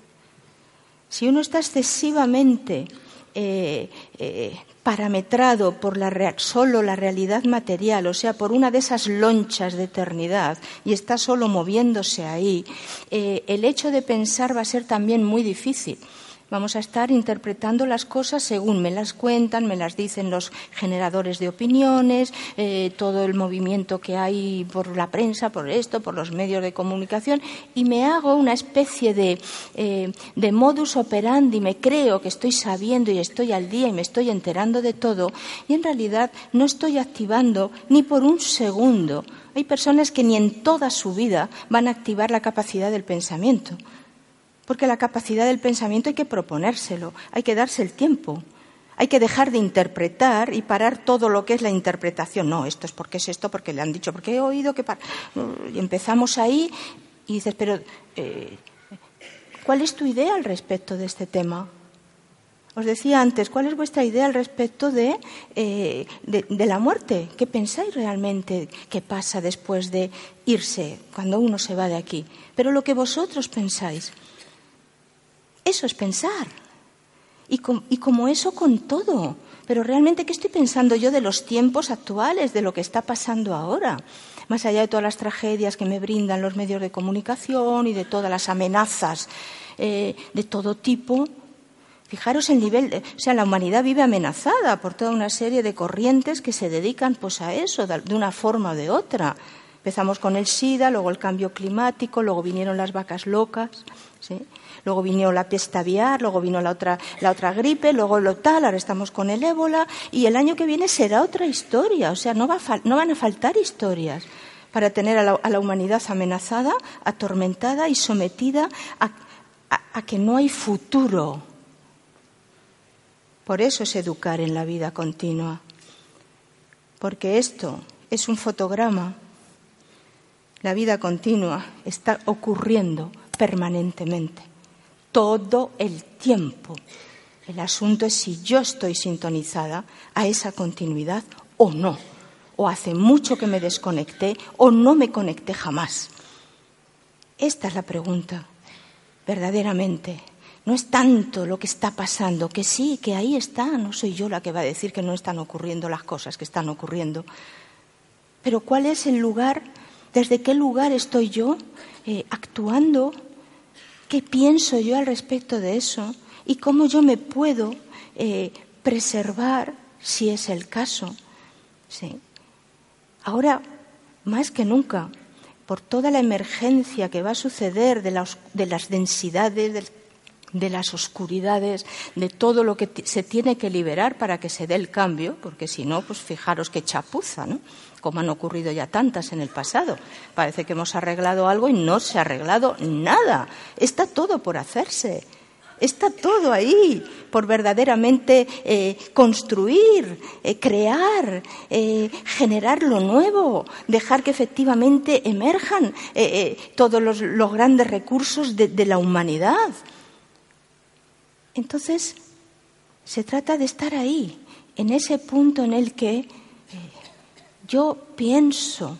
Si uno está excesivamente eh, eh, parametrado por la, solo la realidad material, o sea, por una de esas lonchas de eternidad, y está solo moviéndose ahí, eh, el hecho de pensar va a ser también muy difícil. Vamos a estar interpretando las cosas según me las cuentan, me las dicen los generadores de opiniones, eh, todo el movimiento que hay por la prensa, por esto, por los medios de comunicación, y me hago una especie de, eh, de modus operandi, me creo que estoy sabiendo y estoy al día y me estoy enterando de todo, y en realidad no estoy activando ni por un segundo. Hay personas que ni en toda su vida van a activar la capacidad del pensamiento porque la capacidad del pensamiento hay que proponérselo, hay que darse el tiempo. Hay que dejar de interpretar y parar todo lo que es la interpretación. No, esto es porque es esto, porque le han dicho, porque he oído que... Y empezamos ahí y dices, pero eh, ¿cuál es tu idea al respecto de este tema? Os decía antes, ¿cuál es vuestra idea al respecto de, eh, de, la muerte? ¿Qué pensáis realmente que pasa después de irse, cuando uno se va de aquí? Pero lo que vosotros pensáis. Eso es pensar. Y, como eso con todo. Pero realmente, ¿qué estoy pensando yo de los tiempos actuales, de lo que está pasando ahora? Más allá de todas las tragedias que me brindan los medios de comunicación y de todas las amenazas eh, de todo tipo, Fijaros el nivel, de, o sea, la humanidad vive amenazada por toda una serie de corrientes que se dedican pues a eso, de una forma o de otra. Empezamos con el SIDA, luego el cambio climático, luego vinieron las vacas locas, ¿sí? Luego vino la peste aviar, luego vino la otra, la otra gripe, luego lo tal, ahora estamos con el ébola y el año que viene será otra historia, o sea, no, va no van a faltar historias para tener a la, humanidad amenazada, atormentada y sometida a que no hay futuro. Por eso es educar en la vida continua, porque esto es un fotograma. La vida continua está ocurriendo permanentemente todo el tiempo. El asunto es si yo estoy sintonizada a esa continuidad o no. O hace mucho que me desconecté o no me conecté jamás. Esta es la pregunta, verdaderamente. No es tanto lo que está pasando, que sí, que ahí está, no soy yo la que va a decir que no están ocurriendo las cosas que están ocurriendo. Pero ¿cuál es el lugar, desde qué lugar estoy yo eh, actuando qué pienso yo al respecto de eso y cómo yo me puedo eh, preservar si es el caso. ¿sí? Ahora, más que nunca, por toda la emergencia que va a suceder de, las densidades, de, de, las oscuridades, de todo lo que se tiene que liberar para que se dé el cambio, porque si no, pues fijaros qué chapuza, ¿no? Como han ocurrido ya tantas en el pasado. Parece que hemos arreglado algo y no se ha arreglado nada. Está todo por hacerse. Está todo ahí por verdaderamente eh, construir, eh, crear, eh, generar lo nuevo, dejar que efectivamente emerjan todos los, grandes recursos de la humanidad. Entonces, se trata de estar ahí, en ese punto en el que yo pienso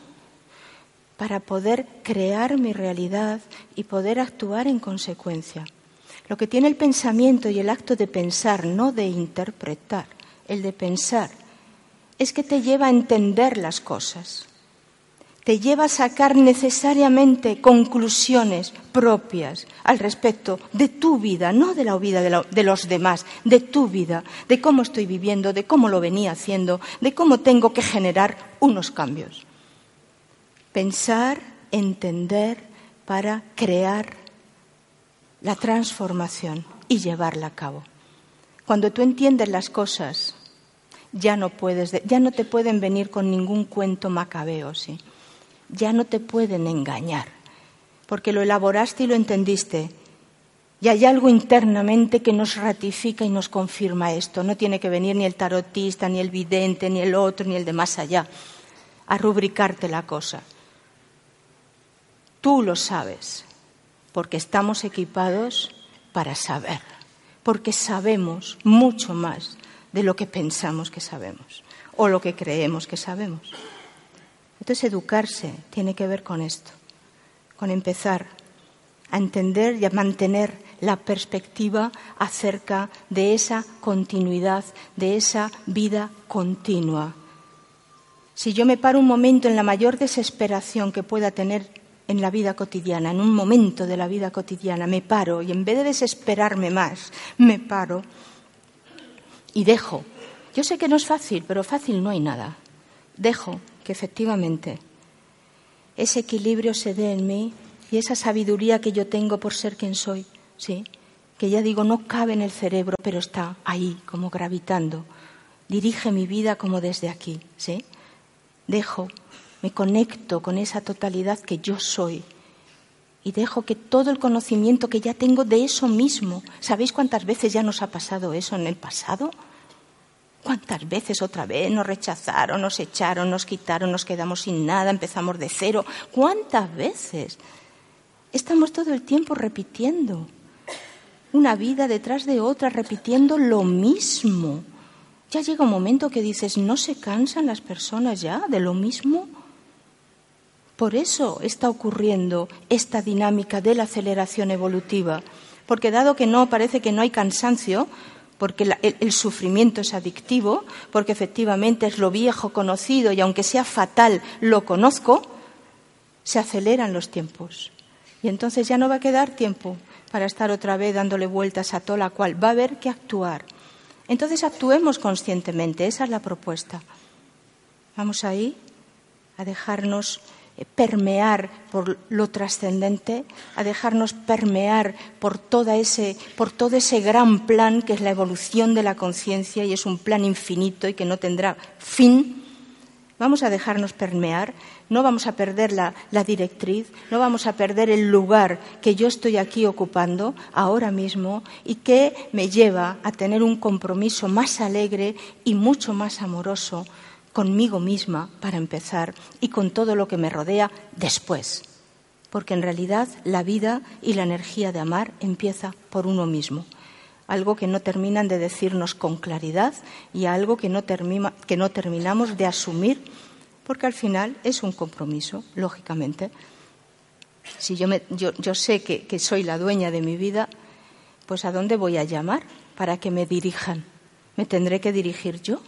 para poder crear mi realidad y poder actuar en consecuencia. Lo que tiene el pensamiento y el acto de pensar, no de interpretar, el de pensar, es que te lleva a entender las cosas te lleva a sacar necesariamente conclusiones propias al respecto de tu vida, no de la vida de, los demás, de tu vida, de cómo estoy viviendo, de cómo lo venía haciendo, de cómo tengo que generar unos cambios. Pensar, entender para crear la transformación y llevarla a cabo. Cuando tú entiendes las cosas, ya no puedes, ya no te pueden venir con ningún cuento macabeo, ¿sí? Ya no te pueden engañar, porque lo elaboraste y lo entendiste. Y hay algo internamente que nos ratifica y nos confirma esto. No tiene que venir ni el tarotista, ni el vidente, ni el otro, ni el de más allá, a rubricarte la cosa. Tú lo sabes, porque estamos equipados para saber, porque sabemos mucho más de lo que pensamos que sabemos o lo que creemos que sabemos. Entonces, educarse tiene que ver con esto, con empezar a entender y a mantener la perspectiva acerca de esa continuidad, de esa vida continua. Si yo me paro un momento en la mayor desesperación que pueda tener en la vida cotidiana, en un momento de la vida cotidiana, me paro y en vez de desesperarme más, me paro y dejo. Yo sé que no es fácil, pero fácil no hay nada. Dejo efectivamente ese equilibrio se dé en mí y esa sabiduría que yo tengo por ser quien soy, sí, que ya digo no cabe en el cerebro, pero está ahí como gravitando. Dirige mi vida como desde aquí, ¿sí? dejo, me conecto con esa totalidad que yo soy y dejo que todo el conocimiento que ya tengo de eso mismo, ¿sabéis cuántas veces ya nos ha pasado eso en el pasado? ¿Cuántas veces otra vez nos rechazaron, nos echaron, nos quitaron, nos quedamos sin nada, empezamos de cero? ¿Cuántas veces? Estamos todo el tiempo repitiendo una vida detrás de otra, repitiendo lo mismo. Ya llega un momento que dices, ¿no se cansan las personas ya de lo mismo? Por eso está ocurriendo esta dinámica de la aceleración evolutiva, porque dado que no parece que no hay cansancio, porque el, sufrimiento es adictivo, porque efectivamente es lo viejo conocido y aunque sea fatal, lo conozco, se aceleran los tiempos. Y entonces ya no va a quedar tiempo para estar otra vez dándole vueltas a toda la cual va a haber que actuar. Entonces actuemos conscientemente, esa es la propuesta. Vamos ahí a dejarnos permear por lo trascendente, a dejarnos permear por, ese, por todo ese gran plan que es la evolución de la conciencia y es un plan infinito y que no tendrá fin. Vamos a dejarnos permear no vamos a perder la, directriz, no vamos a perder el lugar que yo estoy aquí ocupando ahora mismo y que me lleva a tener un compromiso más alegre y mucho más amoroso conmigo misma para empezar y con todo lo que me rodea después. Porque en realidad la vida y la energía de amar empieza por uno mismo algo que no terminan de decirnos con claridad y algo que no, que no terminamos de asumir porque al final es un compromiso, lógicamente. Si yo, yo, sé que, que soy la dueña de mi vida, pues ¿a dónde voy a llamar para que me dirijan? ¿Me tendré que dirigir yo?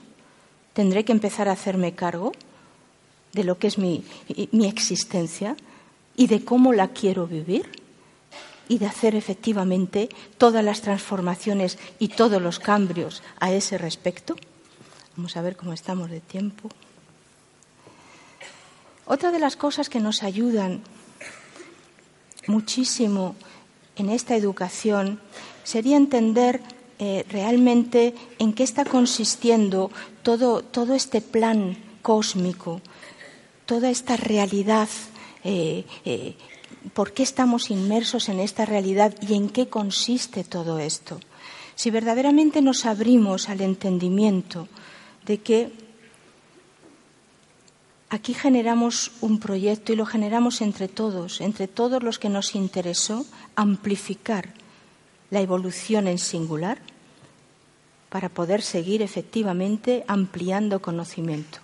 ¿Tendré que empezar a hacerme cargo de lo que es mi, mi existencia y de cómo la quiero vivir? y de hacer efectivamente todas las transformaciones y todos los cambios a ese respecto. Vamos a ver cómo estamos de tiempo. Otra de las cosas que nos ayudan muchísimo en esta educación sería entender eh, realmente en qué está consistiendo todo, este plan cósmico, toda esta realidad, eh, eh, por qué estamos inmersos en esta realidad y en qué consiste todo esto. Si verdaderamente nos abrimos al entendimiento de que Aquí generamos un proyecto y lo generamos entre todos, entre todos los que nos interesó amplificar la evolución en singular para poder seguir efectivamente ampliando conocimiento.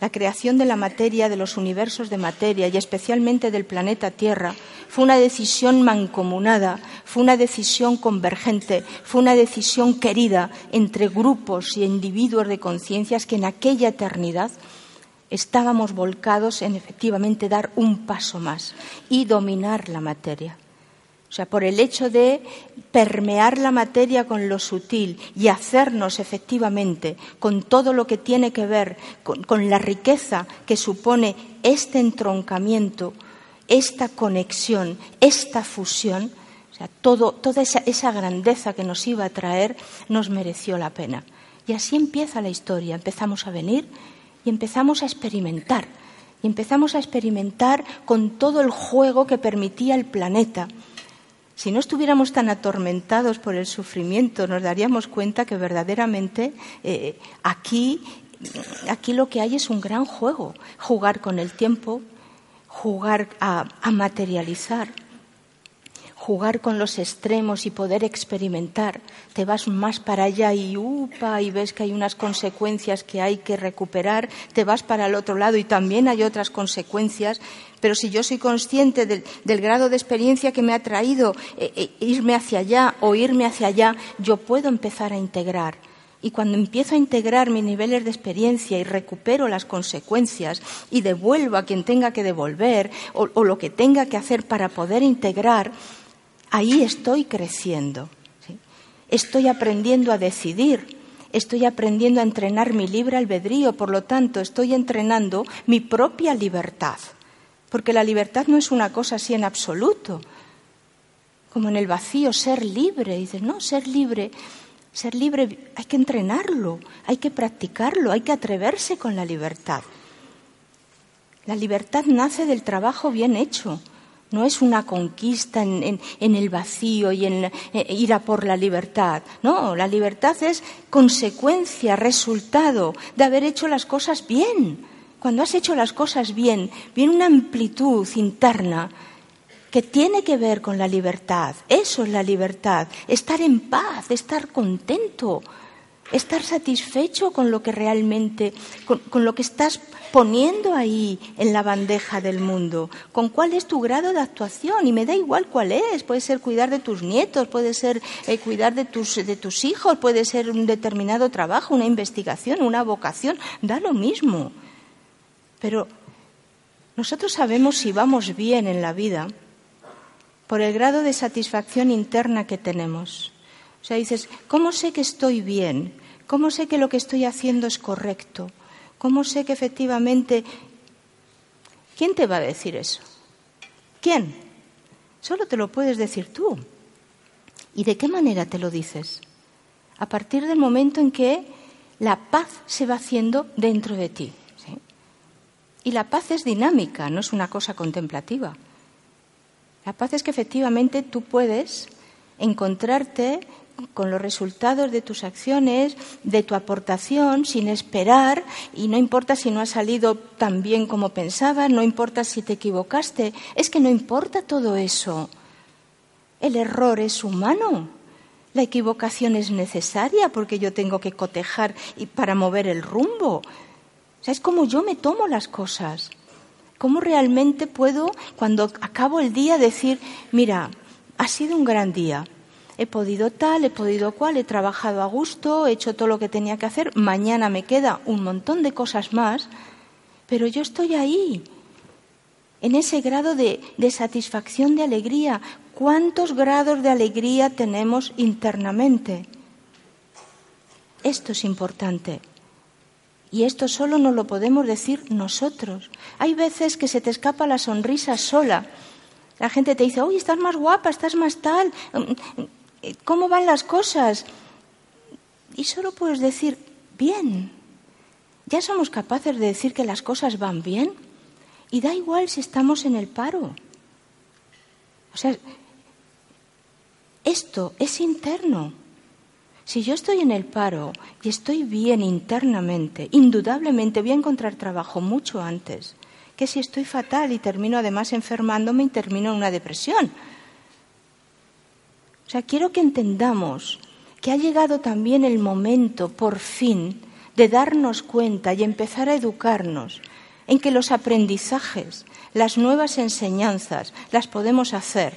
La creación de la materia, de los universos de materia y especialmente del planeta Tierra fue una decisión mancomunada, fue una decisión convergente, fue una decisión querida entre grupos y individuos de conciencias que en aquella eternidad estábamos volcados en efectivamente dar un paso más y dominar la materia. O sea, por el hecho de permear la materia con lo sutil y hacernos efectivamente con todo lo que tiene que ver con, la riqueza que supone este entroncamiento, esta conexión, esta fusión, o sea, todo, toda esa, esa grandeza que nos iba a traer nos mereció la pena. Y así empieza la historia. Empezamos a venir y empezamos a experimentar. Y empezamos a experimentar con todo el juego que permitía el planeta. Si no estuviéramos tan atormentados por el sufrimiento, nos daríamos cuenta que verdaderamente eh, aquí, aquí lo que hay es un gran juego. Jugar con el tiempo, jugar a materializar, jugar con los extremos y poder experimentar, te vas más para allá y upa y ves que hay unas consecuencias que hay que recuperar, te vas para el otro lado y también hay otras consecuencias. Pero si yo soy consciente del, grado de experiencia que me ha traído eh, eh, irme hacia allá o irme hacia allá, yo puedo empezar a integrar. Y cuando empiezo a integrar mis niveles de experiencia y recupero las consecuencias y devuelvo a quien tenga que devolver o, o lo que tenga que hacer para poder integrar, ahí estoy creciendo. Estoy aprendiendo a decidir, estoy aprendiendo a entrenar mi libre albedrío, por lo tanto estoy entrenando mi propia libertad. Porque la libertad no es una cosa así en absoluto, como en el vacío, ser libre. Y dices, no, ser libre, ser libre hay que entrenarlo, hay que practicarlo, hay que atreverse con la libertad. La libertad nace del trabajo bien hecho, no es una conquista en, el vacío y en eh, ir a por la libertad. No, la libertad es consecuencia, resultado de haber hecho las cosas bien. Cuando has hecho las cosas bien, viene una amplitud interna que tiene que ver con la libertad. Eso es la libertad, estar en paz, estar contento, estar satisfecho con lo que realmente, con, lo que estás poniendo ahí en la bandeja del mundo, con cuál es tu grado de actuación y me da igual cuál es, puede ser cuidar de tus nietos, puede ser eh, cuidar de tus, de tus hijos, puede ser un determinado trabajo, una investigación, una vocación, da lo mismo. Pero nosotros sabemos si vamos bien en la vida por el grado de satisfacción interna que tenemos. O sea, dices, ¿cómo sé que estoy bien? ¿Cómo sé que lo que estoy haciendo es correcto? ¿Cómo sé que efectivamente... ¿Quién te va a decir eso? ¿Quién? Solo te lo puedes decir tú. ¿Y de qué manera te lo dices? A partir del momento en que la paz se va haciendo dentro de ti. Y la paz es dinámica, no es una cosa contemplativa. La paz es que efectivamente tú puedes encontrarte con los resultados de tus acciones, de tu aportación, sin esperar, y no importa si no ha salido tan bien como pensabas, no importa si te equivocaste, es que no importa todo eso. El error es humano. La equivocación es necesaria porque yo tengo que cotejar y para mover el rumbo. O sea, es como yo me tomo las cosas. ¿Cómo realmente puedo, cuando acabo el día, decir, mira, ha sido un gran día, he podido tal, he podido cual, he trabajado a gusto, he hecho todo lo que tenía que hacer, mañana me queda un montón de cosas más, pero yo estoy ahí, en ese grado de, de satisfacción, de alegría. ¿Cuántos grados de alegría tenemos internamente? Esto es importante. Y esto solo nos lo podemos decir nosotros. Hay veces que se te escapa la sonrisa sola. La gente te dice, oye, estás más guapa, estás más tal. ¿Cómo van las cosas? Y solo puedes decir, bien. Ya somos capaces de decir que las cosas van bien. Y da igual si estamos en el paro. O sea, esto es interno. Si yo estoy en el paro y estoy bien internamente, indudablemente voy a encontrar trabajo mucho antes que si estoy fatal y termino además enfermándome y termino en una depresión. O sea, quiero que entendamos que ha llegado también el momento, por fin, de darnos cuenta y empezar a educarnos en que los aprendizajes, las nuevas enseñanzas, las podemos hacer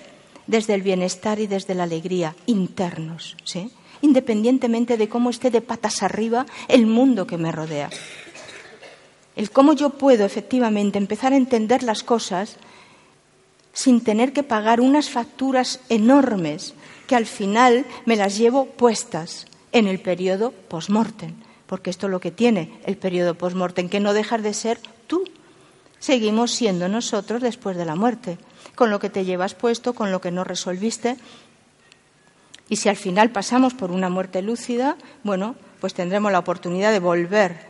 desde el bienestar y desde la alegría internos, ¿sí? Independientemente de cómo esté de patas arriba el mundo que me rodea. El cómo yo puedo efectivamente empezar a entender las cosas sin tener que pagar unas facturas enormes que al final me las llevo puestas en el periodo post-mortem, porque esto es lo que tiene el periodo post-mortem, que no dejas de ser tú. Seguimos siendo nosotros después de la muerte, con lo que te llevas puesto, con lo que no resolviste. Y si al final pasamos por una muerte lúcida, bueno, pues tendremos la oportunidad de volver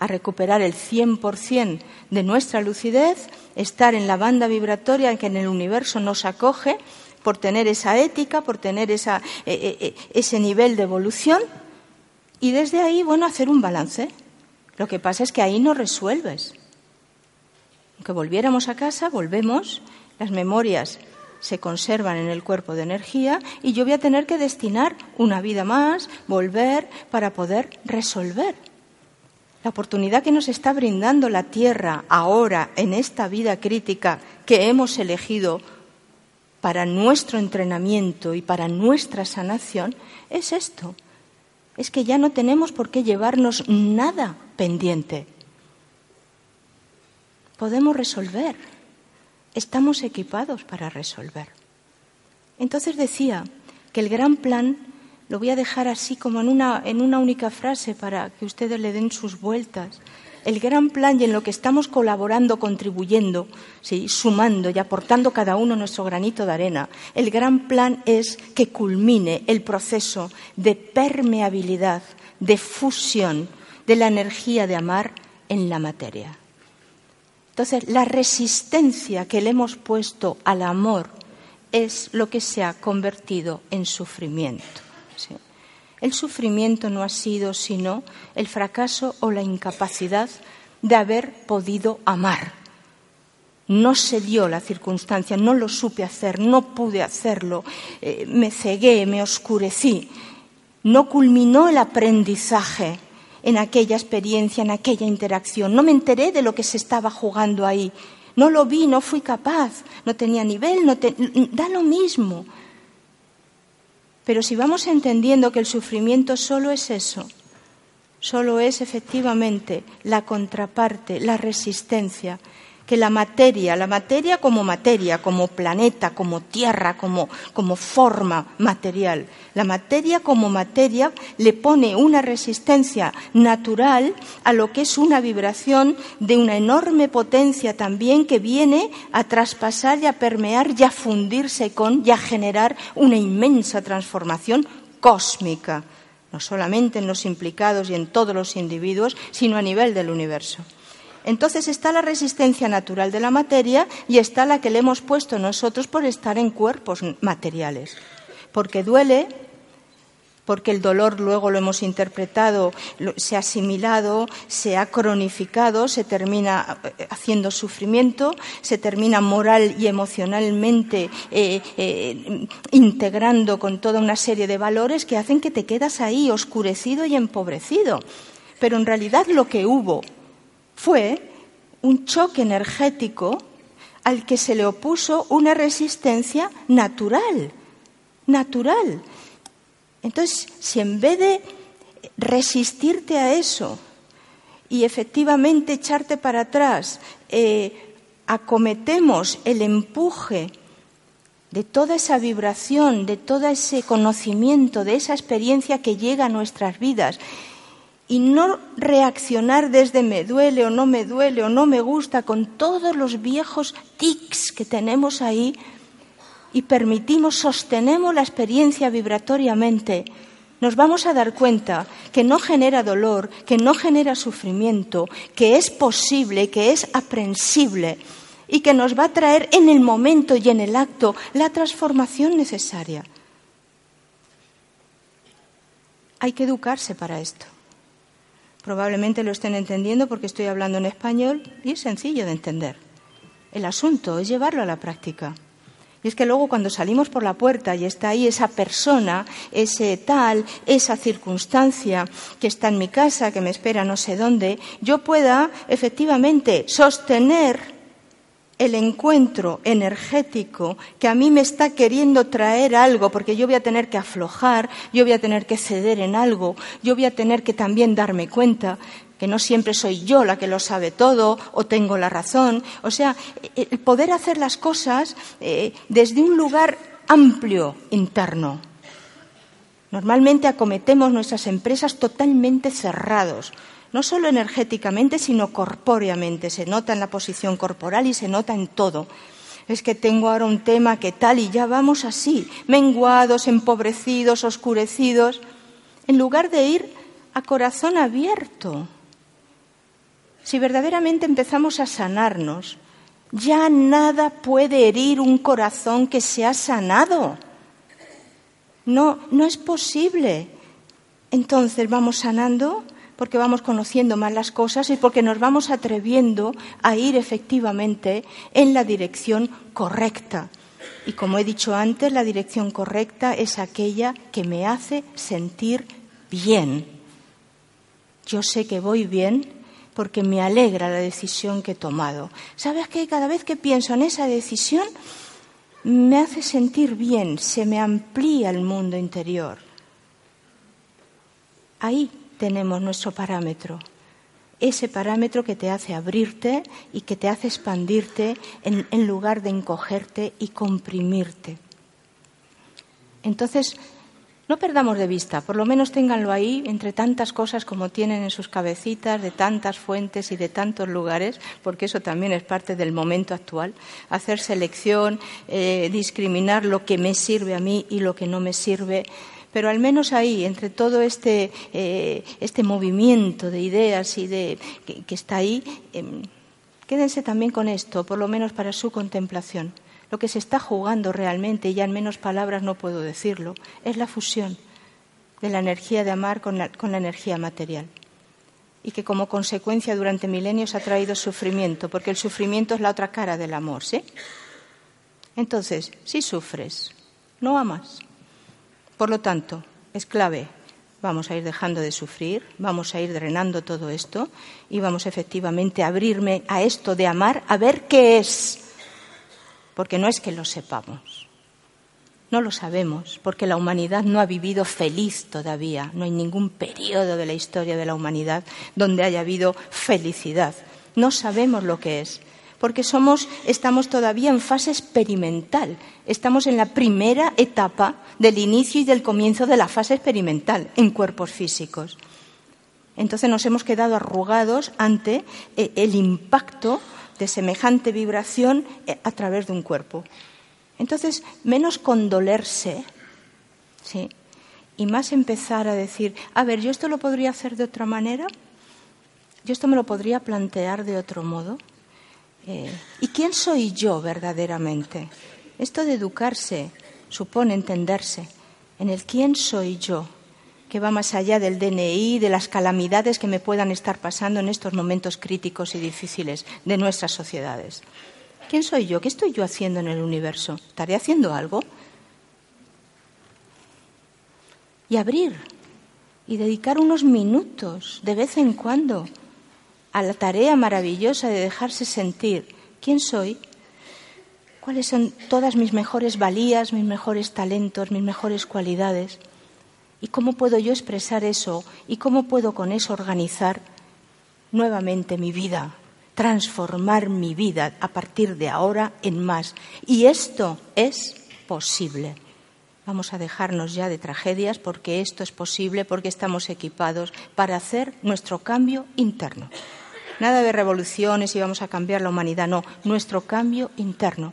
a recuperar el 100% de nuestra lucidez, estar en la banda vibratoria que en el universo nos acoge por tener esa ética, por tener eh, eh, eh, ese nivel de evolución y desde ahí, bueno, hacer un balance. Lo que pasa es que ahí no resuelves. Aunque volviéramos a casa, volvemos, las memorias se conservan en el cuerpo de energía y yo voy a tener que destinar una vida más, volver, para poder resolver. La oportunidad que nos está brindando la Tierra ahora, en esta vida crítica que hemos elegido para nuestro entrenamiento y para nuestra sanación, es esto. Es que ya no tenemos por qué llevarnos nada pendiente. Podemos resolver estamos equipados para resolver. Entonces decía que el gran plan, lo voy a dejar así como en una, en una única frase para que ustedes le den sus vueltas, el gran plan y en lo que estamos colaborando, contribuyendo, ¿sí? sumando y aportando cada uno nuestro granito de arena, el gran plan es que culmine el proceso de permeabilidad, de fusión de la energía de amar en la materia. Entonces, la resistencia que le hemos puesto al amor es lo que se ha convertido en sufrimiento. El sufrimiento no ha sido sino el fracaso o la incapacidad de haber podido amar. No se dio la circunstancia, no lo supe hacer, no pude hacerlo, eh, me cegué, me oscurecí. No culminó el aprendizaje en aquella experiencia, en aquella interacción. No me enteré de lo que se estaba jugando ahí. No lo vi, no fui capaz, no tenía nivel, no da lo mismo. Pero si vamos entendiendo que el sufrimiento solo es eso, solo es efectivamente la contraparte, la resistencia, que la materia, la materia como materia, como planeta, como tierra, como, como forma material, la materia como materia le pone una resistencia natural a lo que es una vibración de una enorme potencia también que viene a traspasar y a permear y a fundirse con y a generar una inmensa transformación cósmica, no solamente en los implicados y en todos los individuos, sino a nivel del universo. Entonces está la resistencia natural de la materia y está la que le hemos puesto nosotros por estar en cuerpos materiales. Porque duele, porque el dolor luego lo hemos interpretado, se ha asimilado, se ha cronificado, se termina eh, haciendo sufrimiento, se termina moral y emocionalmente eh, eh, integrando con toda una serie de valores que hacen que te quedas ahí oscurecido y empobrecido. Pero en realidad lo que hubo fue un choque energético al que se le opuso una resistencia natural, natural. Entonces, si en vez de resistirte a eso y efectivamente echarte para atrás, eh, acometemos el empuje de toda esa vibración, de todo ese conocimiento, de esa experiencia que llega a nuestras vidas y no reaccionar desde me duele o no me duele o no me gusta con todos los viejos tics que tenemos ahí y permitimos, sostenemos la experiencia vibratoriamente, nos vamos a dar cuenta que no genera dolor, que no genera sufrimiento, que es posible, que es aprensible y que nos va a traer en el momento y en el acto la transformación necesaria. Hay que educarse para esto. Probablemente lo estén entendiendo porque estoy hablando en español y es sencillo de entender. El asunto es llevarlo a la práctica. Y es que luego cuando salimos por la puerta y está ahí esa persona, ese tal, esa circunstancia que está en mi casa, que me espera no sé dónde, yo pueda efectivamente sostener el encuentro energético que a mí me está queriendo traer algo, porque yo voy a tener que aflojar, yo voy a tener que ceder en algo, yo voy a tener que también darme cuenta que no siempre soy yo la que lo sabe todo o tengo la razón. O sea, el poder hacer las cosas eh, desde un lugar amplio interno. Normalmente acometemos nuestras empresas totalmente cerrados, no solo energéticamente, sino corpóreamente. Se nota en la posición corporal y se nota en todo. Es que tengo ahora un tema que tal y ya vamos así, menguados, empobrecidos, oscurecidos, en lugar de ir a corazón abierto. Si verdaderamente empezamos a sanarnos, ya nada puede herir un corazón que se ha sanado. No, no es posible. Entonces vamos sanando porque vamos conociendo más las cosas y porque nos vamos atreviendo a ir efectivamente en la dirección correcta. Y como he dicho antes, la dirección correcta es aquella que me hace sentir bien. Yo sé que voy bien porque me alegra la decisión que he tomado. ¿Sabes qué? Cada vez que pienso en esa decisión, me hace sentir bien, se me amplía el mundo interior. Ahí tenemos nuestro parámetro, ese parámetro que te hace abrirte y que te hace expandirte en, lugar de encogerte y comprimirte. Entonces, no perdamos de vista, por lo menos ténganlo ahí entre tantas cosas como tienen en sus cabecitas, de tantas fuentes y de tantos lugares, porque eso también es parte del momento actual. Hacer selección, eh, discriminar lo que me sirve a mí y lo que no me sirve. Pero al menos ahí, entre todo este, eh, este movimiento de ideas y de, que, está ahí, em, quédense también con esto, por lo menos para su contemplación. Lo que se está jugando realmente, y ya en menos palabras no puedo decirlo, es la fusión de la energía de amar con la, energía material. Y que como consecuencia durante milenios ha traído sufrimiento, porque el sufrimiento es la otra cara del amor, ¿sí? Entonces, si sufres, no amas. Por lo tanto, es clave. Vamos a ir dejando de sufrir, vamos a ir drenando todo esto y vamos efectivamente a abrirme a esto de amar, a ver qué es. Porque no es que lo sepamos, no lo sabemos, porque la humanidad no ha vivido feliz todavía, no hay ningún periodo de la historia de la humanidad donde haya habido felicidad. No sabemos lo que es, porque somos, estamos todavía en fase experimental, estamos en la primera etapa del inicio y del comienzo de la fase experimental en cuerpos físicos. Entonces nos hemos quedado arrugados ante eh, el impacto de semejante vibración eh, a través de un cuerpo. Entonces, menos condolerse, ¿sí? Y más empezar a decir, a ver, yo esto lo podría hacer de otra manera, yo esto me lo podría plantear de otro modo. Eh, ¿Y quién soy yo verdaderamente? Esto de educarse supone entenderse en el quién soy yo que va más allá del DNI, de las calamidades que me puedan estar pasando en estos momentos críticos y difíciles de nuestras sociedades. ¿Quién soy yo? ¿Qué estoy yo haciendo en el universo? ¿Estaré haciendo algo? Y abrir y dedicar unos minutos de vez en cuando a la tarea maravillosa de dejarse sentir quién soy, cuáles son todas mis mejores valías, mis mejores talentos, mis mejores cualidades ¿Y cómo puedo yo expresar eso? ¿Y cómo puedo con eso organizar nuevamente mi vida? Transformar mi vida a partir de ahora en más. Y esto es posible. Vamos a dejarnos ya de tragedias porque esto es posible, porque estamos equipados para hacer nuestro cambio interno. Nada de revoluciones y vamos a cambiar la humanidad, no, nuestro cambio interno.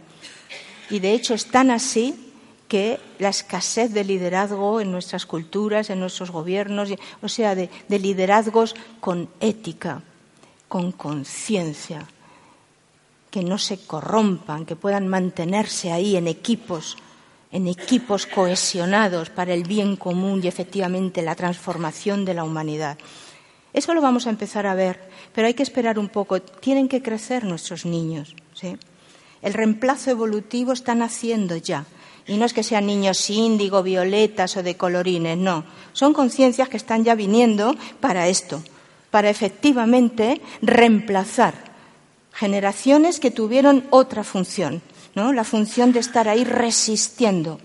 Y de hecho es tan así que la escasez de liderazgo en nuestras culturas, en nuestros gobiernos, o sea, de, liderazgos con ética, con conciencia, que no se corrompan, que puedan mantenerse ahí en equipos, en equipos cohesionados para el bien común y efectivamente la transformación de la humanidad. Eso lo vamos a empezar a ver, pero hay que esperar un poco. Tienen que crecer nuestros niños. El reemplazo evolutivo está naciendo ya y no es que sean niños índigo, violetas o de colorines, no. Son conciencias que están ya viniendo para esto, para efectivamente reemplazar generaciones que tuvieron otra función, ¿no? La función de estar ahí resistiendo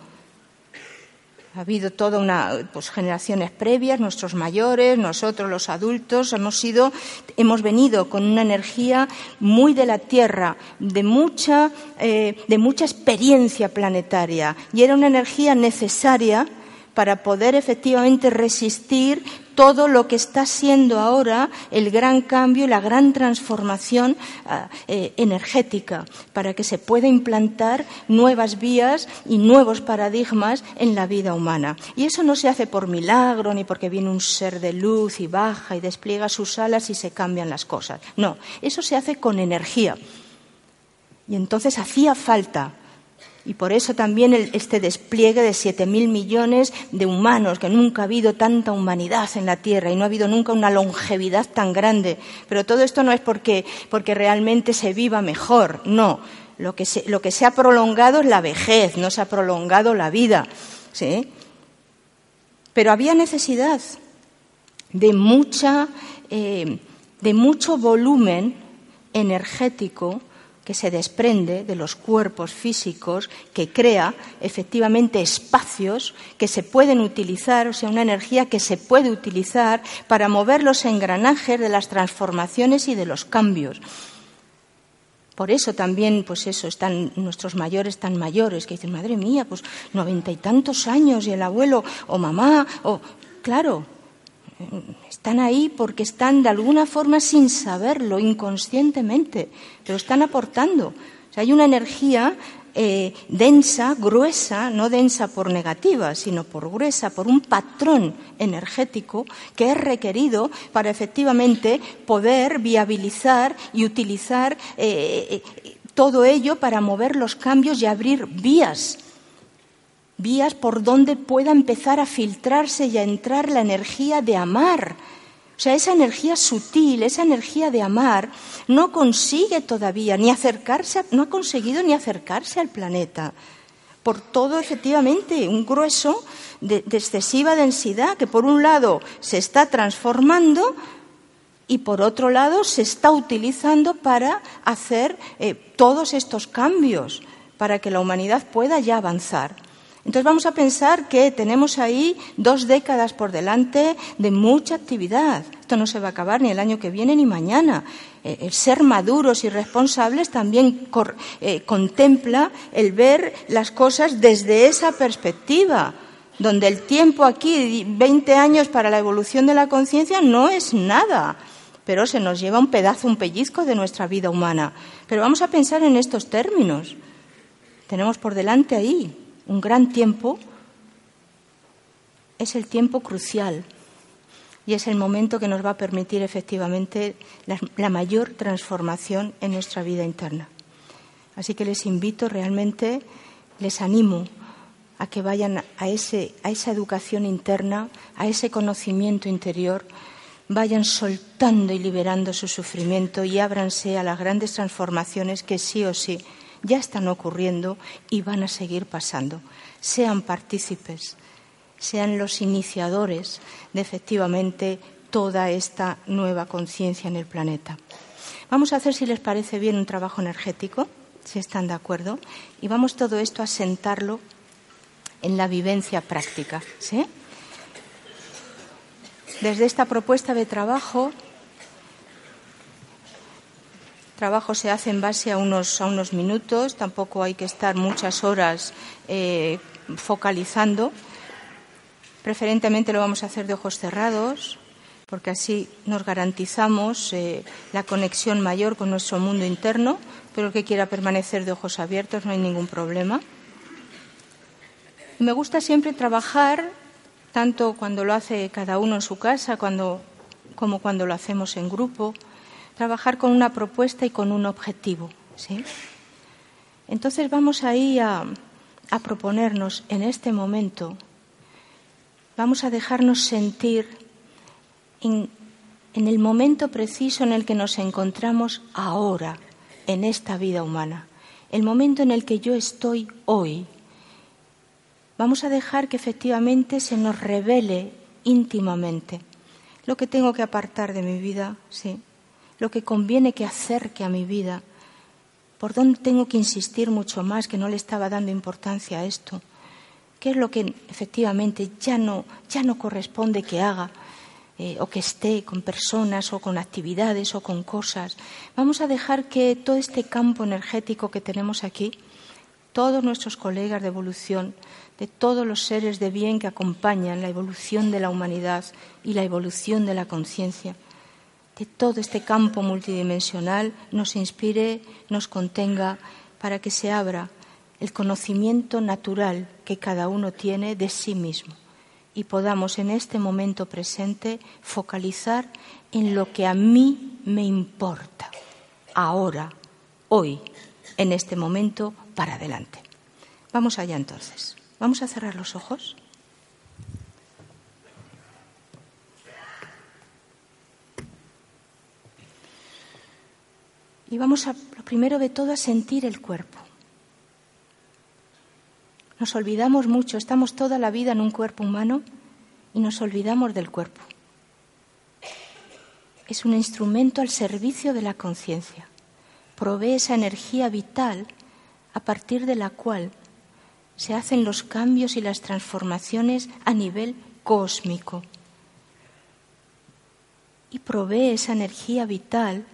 ha habido toda una pues, generaciones previas, nuestros mayores, nosotros los adultos, hemos sido, hemos venido con una energía muy de la Tierra, de mucha, eh, de mucha experiencia planetaria, y era una energía necesaria para poder efectivamente resistir todo lo que está siendo ahora el gran cambio y la gran transformación ah, eh, energética, para que se pueda implantar nuevas vías y nuevos paradigmas en la vida humana. Y eso no se hace por milagro ni porque viene un ser de luz y baja y despliega sus alas y se cambian las cosas. No, eso se hace con energía. Y entonces hacía falta y por eso también este despliegue de siete mil millones de humanos, que nunca ha habido tanta humanidad en la Tierra y no ha habido nunca una longevidad tan grande. Pero todo esto no es porque, porque realmente se viva mejor, no. Lo que, se, lo que se ha prolongado es la vejez, no se ha prolongado la vida. ¿sí? Pero había necesidad de, mucha, eh, de mucho volumen energético que se desprende de los cuerpos físicos, que crea efectivamente espacios que se pueden utilizar, o sea, una energía que se puede utilizar para mover los engranajes de las transformaciones y de los cambios. Por eso también, pues eso, están nuestros mayores tan mayores, que dicen, madre mía, pues noventa y tantos años y el abuelo o mamá, o claro, están ahí porque están de alguna forma sin saberlo, inconscientemente, pero están aportando. hay una energía eh, densa, gruesa, no densa por negativa, sino por gruesa, por un patrón energético que es requerido para efectivamente poder viabilizar y utilizar eh, eh, todo ello para mover los cambios y abrir vías vías por donde pueda empezar a filtrarse y a entrar la energía de amar. O sea, esa energía sutil, esa energía de amar, no consigue todavía ni acercarse, no ha conseguido ni acercarse al planeta. Por todo, efectivamente, un grueso de, excesiva densidad que, por un lado, se está transformando y, por otro lado, se está utilizando para hacer eh, todos estos cambios, para que la humanidad pueda ya avanzar. Entonces vamos a pensar que tenemos ahí dos décadas por delante de mucha actividad. Esto no se va a acabar ni el año que viene ni mañana. Eh, el ser maduros y responsables también eh, contempla el ver las cosas desde esa perspectiva, donde el tiempo aquí, 20 años para la evolución de la conciencia, no es nada pero se nos lleva un pedazo, un pellizco de nuestra vida humana. Pero vamos a pensar en estos términos. Tenemos por delante ahí un gran tiempo, es el tiempo crucial y es el momento que nos va a permitir efectivamente la, mayor transformación en nuestra vida interna. Así que les invito realmente, les animo a que vayan a, ese, a esa educación interna, a ese conocimiento interior, vayan soltando y liberando su sufrimiento y ábranse a las grandes transformaciones que sí o sí ya están ocurriendo y van a seguir pasando. Sean partícipes, sean los iniciadores de efectivamente toda esta nueva conciencia en el planeta. Vamos a hacer, si les parece bien, un trabajo energético, si están de acuerdo, y vamos todo esto a sentarlo en la vivencia práctica. Desde esta propuesta de trabajo trabajo se hace en base a unos, a unos minutos, tampoco hay que estar muchas horas eh, focalizando. Preferentemente lo vamos a hacer de ojos cerrados, porque así nos garantizamos eh, la conexión mayor con nuestro mundo interno, pero el que quiera permanecer de ojos abiertos no hay ningún problema. Me gusta siempre trabajar, tanto cuando lo hace cada uno en su casa como cuando lo hacemos en grupo, trabajar con una propuesta y con un objetivo. ¿sí? Entonces vamos ahí a, a proponernos en este momento, vamos a dejarnos sentir en, en el momento preciso en el que nos encontramos ahora, en esta vida humana, el momento en el que yo estoy hoy. Vamos a dejar que efectivamente se nos revele íntimamente lo que tengo que apartar de mi vida, sí, lo que conviene que acerque a mi vida, por dónde tengo que insistir mucho más, que no le estaba dando importancia a esto, qué es lo que efectivamente ya no, ya no corresponde que haga. Eh, o que esté con personas o con actividades o con cosas. Vamos a dejar que todo este campo energético que tenemos aquí, todos nuestros colegas de evolución, de todos los seres de bien que acompañan la evolución de la humanidad y la evolución de la conciencia, de todo este campo multidimensional nos inspire, nos contenga, para que se abra el conocimiento natural que cada uno tiene de sí mismo y podamos en este momento presente focalizar en lo que a mí me importa, ahora, hoy, en este momento, para adelante. Vamos allá entonces. Vamos a cerrar los ojos. Y vamos a, lo primero de todo, a sentir el cuerpo. Nos olvidamos mucho, estamos toda la vida en un cuerpo humano y nos olvidamos del cuerpo. Es un instrumento al servicio de la conciencia. Provee esa energía vital a partir de la cual se hacen los cambios y las transformaciones a nivel cósmico. Y provee esa energía vital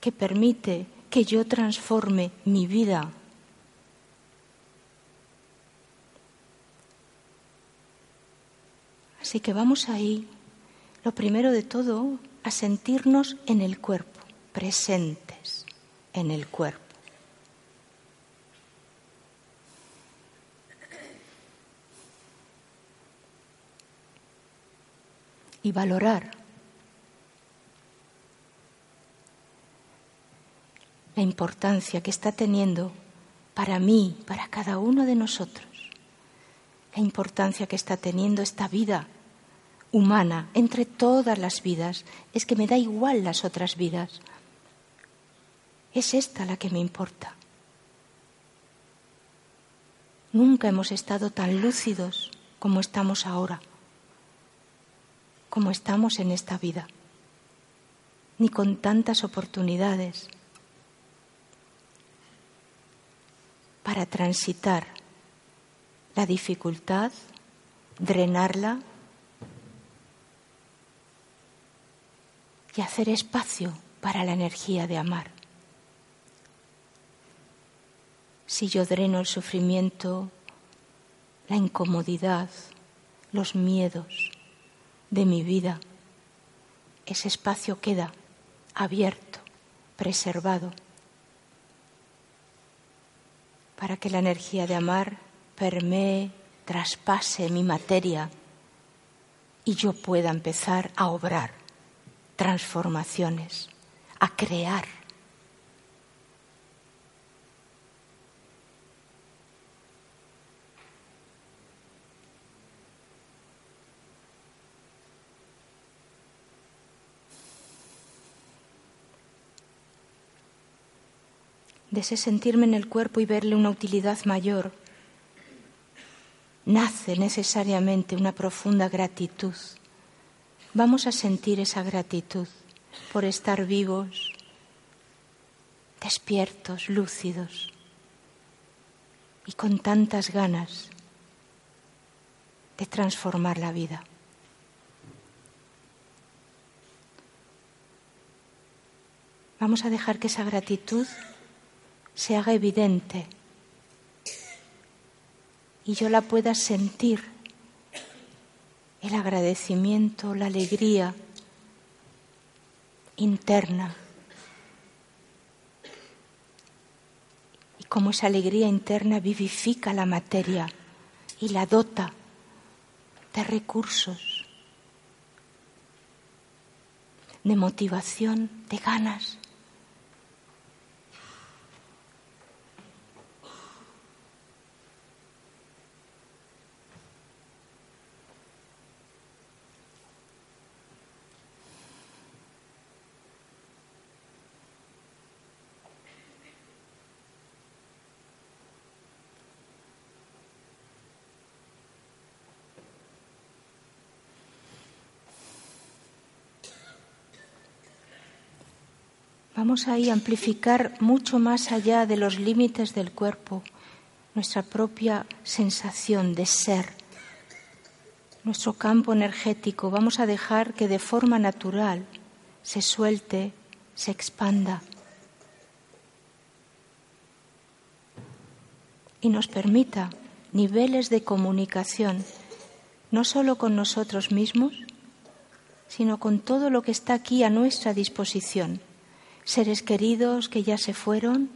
que permite que yo transforme mi vida. Así que vamos ahí, lo primero de todo, a sentirnos en el cuerpo, presentes en el cuerpo. Y valorar la importancia que está teniendo para mí, para cada uno de nosotros, la importancia que está teniendo esta vida humana entre todas las vidas. Es que me da igual las otras vidas. Es esta la que me importa. Nunca hemos estado tan lúcidos como estamos ahora, como estamos en esta vida, ni con tantas oportunidades para transitar la dificultad, drenarla y hacer espacio para la energía de amar. Si yo dreno el sufrimiento, la incomodidad, los miedos de mi vida, ese espacio queda abierto, preservado para que la energía de amar permee, traspase mi materia y yo pueda empezar a obrar transformaciones, a crear. De ese sentirme en el cuerpo y verle una utilidad mayor, nace necesariamente una profunda gratitud. Vamos a sentir esa gratitud por estar vivos, despiertos, lúcidos y con tantas ganas de transformar la vida. Vamos a dejar que esa gratitud se haga evidente y yo la pueda sentir, el agradecimiento, la alegría interna. Y como esa alegría interna vivifica la materia y la dota de recursos, de motivación, de ganas. Vamos ahí a amplificar mucho más allá de los límites del cuerpo nuestra propia sensación de ser, nuestro campo energético. Vamos a dejar que de forma natural se suelte, se expanda y nos permita niveles de comunicación, no solo con nosotros mismos, sino con todo lo que está aquí a nuestra disposición seres queridos que ya se fueron,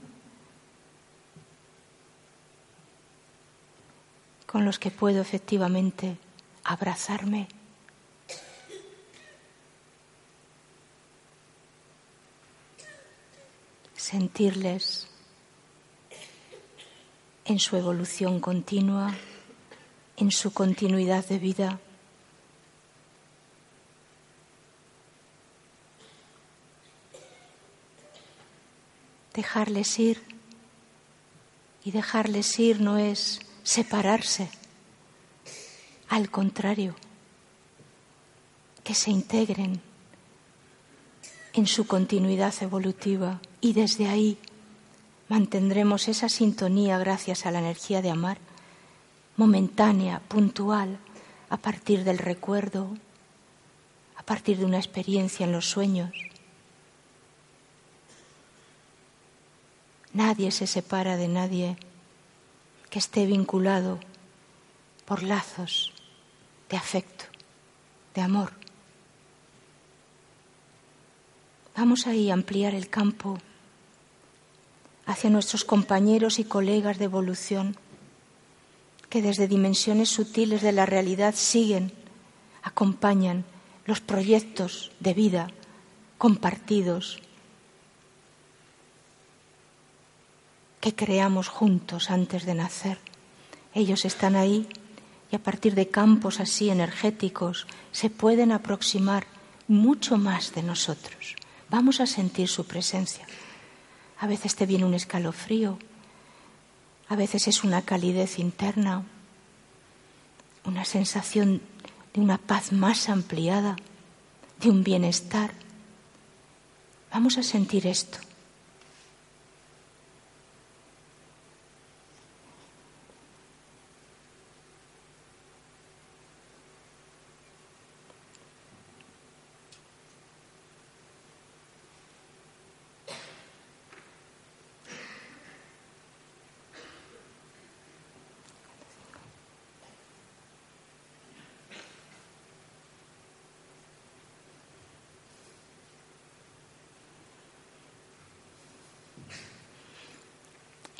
con los que puedo efectivamente abrazarme. sentirles en su evolución continua, en su continuidad de vida. Dejarles ir. Y dejarles ir no es separarse, al contrario, que se integren en su continuidad evolutiva y desde ahí mantendremos esa sintonía gracias a la energía de amar, momentánea, puntual, a partir del recuerdo, a partir de una experiencia en los sueños. Nadie se separa de nadie que esté vinculado por lazos de afecto, de amor. Vamos ahí a ampliar el campo hacia nuestros compañeros y colegas de evolución que desde dimensiones sutiles de la realidad siguen, acompañan los proyectos de vida compartidos que creamos juntos antes de nacer. Ellos están ahí y a partir de campos así energéticos se pueden aproximar mucho más de nosotros. Vamos a sentir su presencia. A veces te viene un escalofrío, a veces es una calidez interna, una sensación de una paz más ampliada, de un bienestar. Vamos a sentir esto.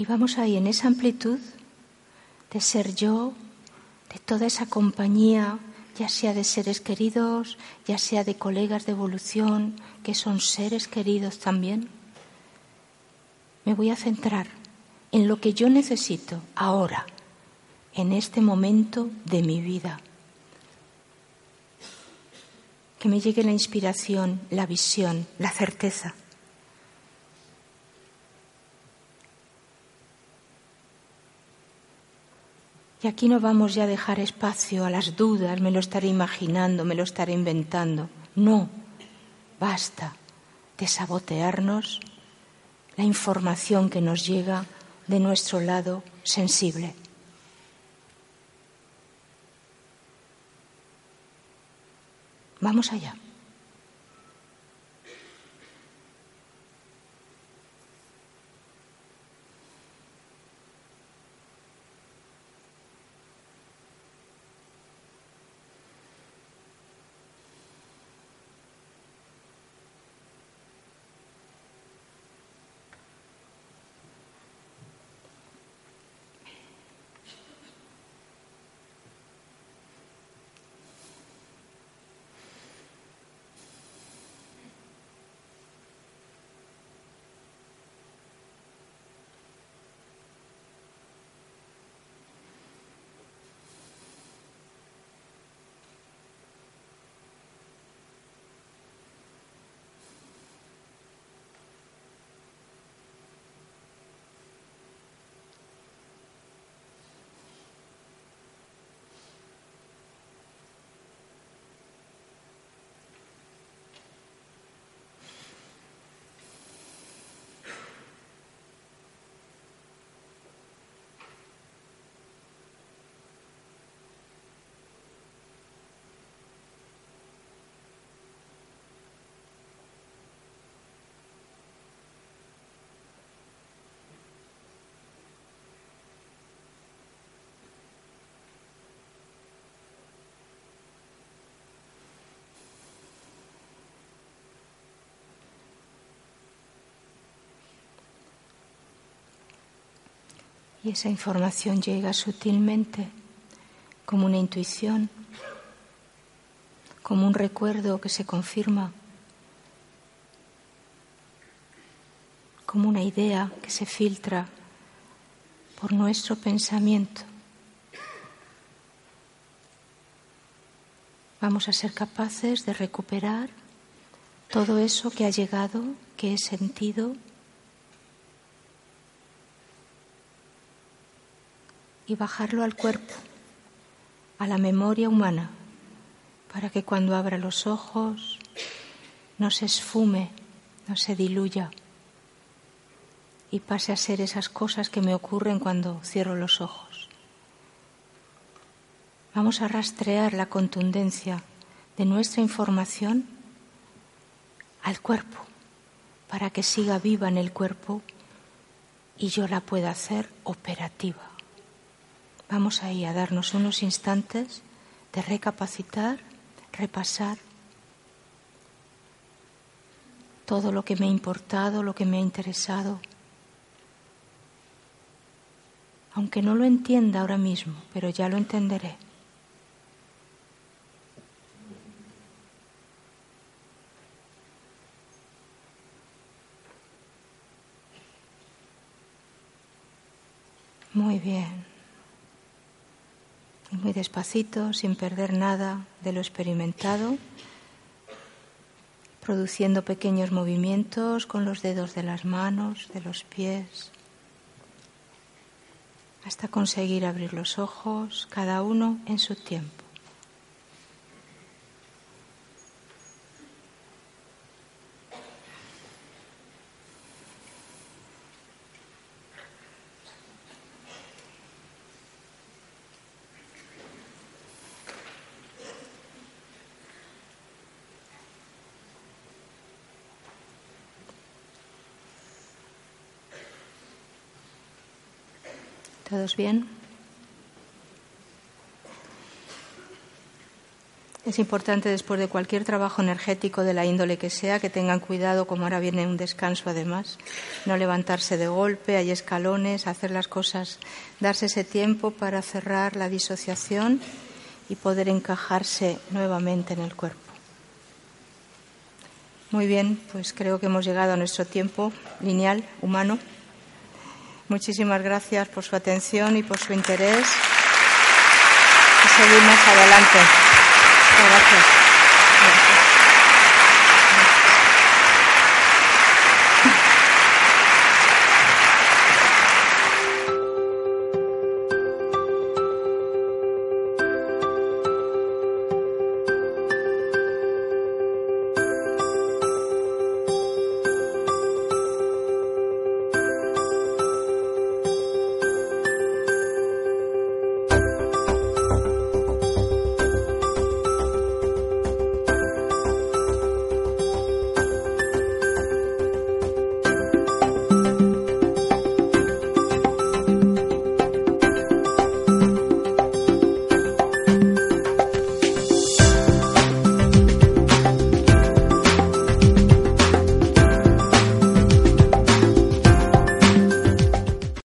Y vamos ahí en esa amplitud de ser yo, de toda esa compañía, ya sea de seres queridos, ya sea de colegas de evolución, que son seres queridos también. Me voy a centrar en lo que yo necesito ahora, en este momento de mi vida. Que me llegue la inspiración, la visión, la certeza. Y aquí no vamos ya a dejar espacio a las dudas, me lo estaré imaginando, me lo estaré inventando. No, basta de sabotearnos la información que nos llega de nuestro lado sensible. Vamos allá. Y esa información llega sutilmente como una intuición, como un recuerdo que se confirma, como una idea que se filtra por nuestro pensamiento. Vamos a ser capaces de recuperar todo eso que ha llegado, que he sentido y bajarlo al cuerpo, a la memoria humana, para que cuando abra los ojos no se esfume, no se diluya y pase a ser esas cosas que me ocurren cuando cierro los ojos. Vamos a rastrear la contundencia de nuestra información al cuerpo para que siga viva en el cuerpo y yo la pueda hacer operativa. Vamos ahí a darnos unos instantes de recapacitar, repasar todo lo que me ha importado, lo que me ha interesado, aunque no lo entienda ahora mismo, pero ya lo entenderé. Muy bien. Muy despacito, sin perder nada de lo experimentado, produciendo pequeños movimientos con los dedos de las manos, de los pies, hasta conseguir abrir los ojos, cada uno en su tiempo. ¿Todos bien? Es importante después de cualquier trabajo energético de la índole que sea que tengan cuidado, como ahora viene un descanso además, no levantarse de golpe, hay escalones, hacer las cosas, darse ese tiempo para cerrar la disociación y poder encajarse nuevamente en el cuerpo. Muy bien, pues creo que hemos llegado a nuestro tiempo lineal, humano. Muchísimas gracias por su atención y por su interés. Y seguimos adelante. gracias.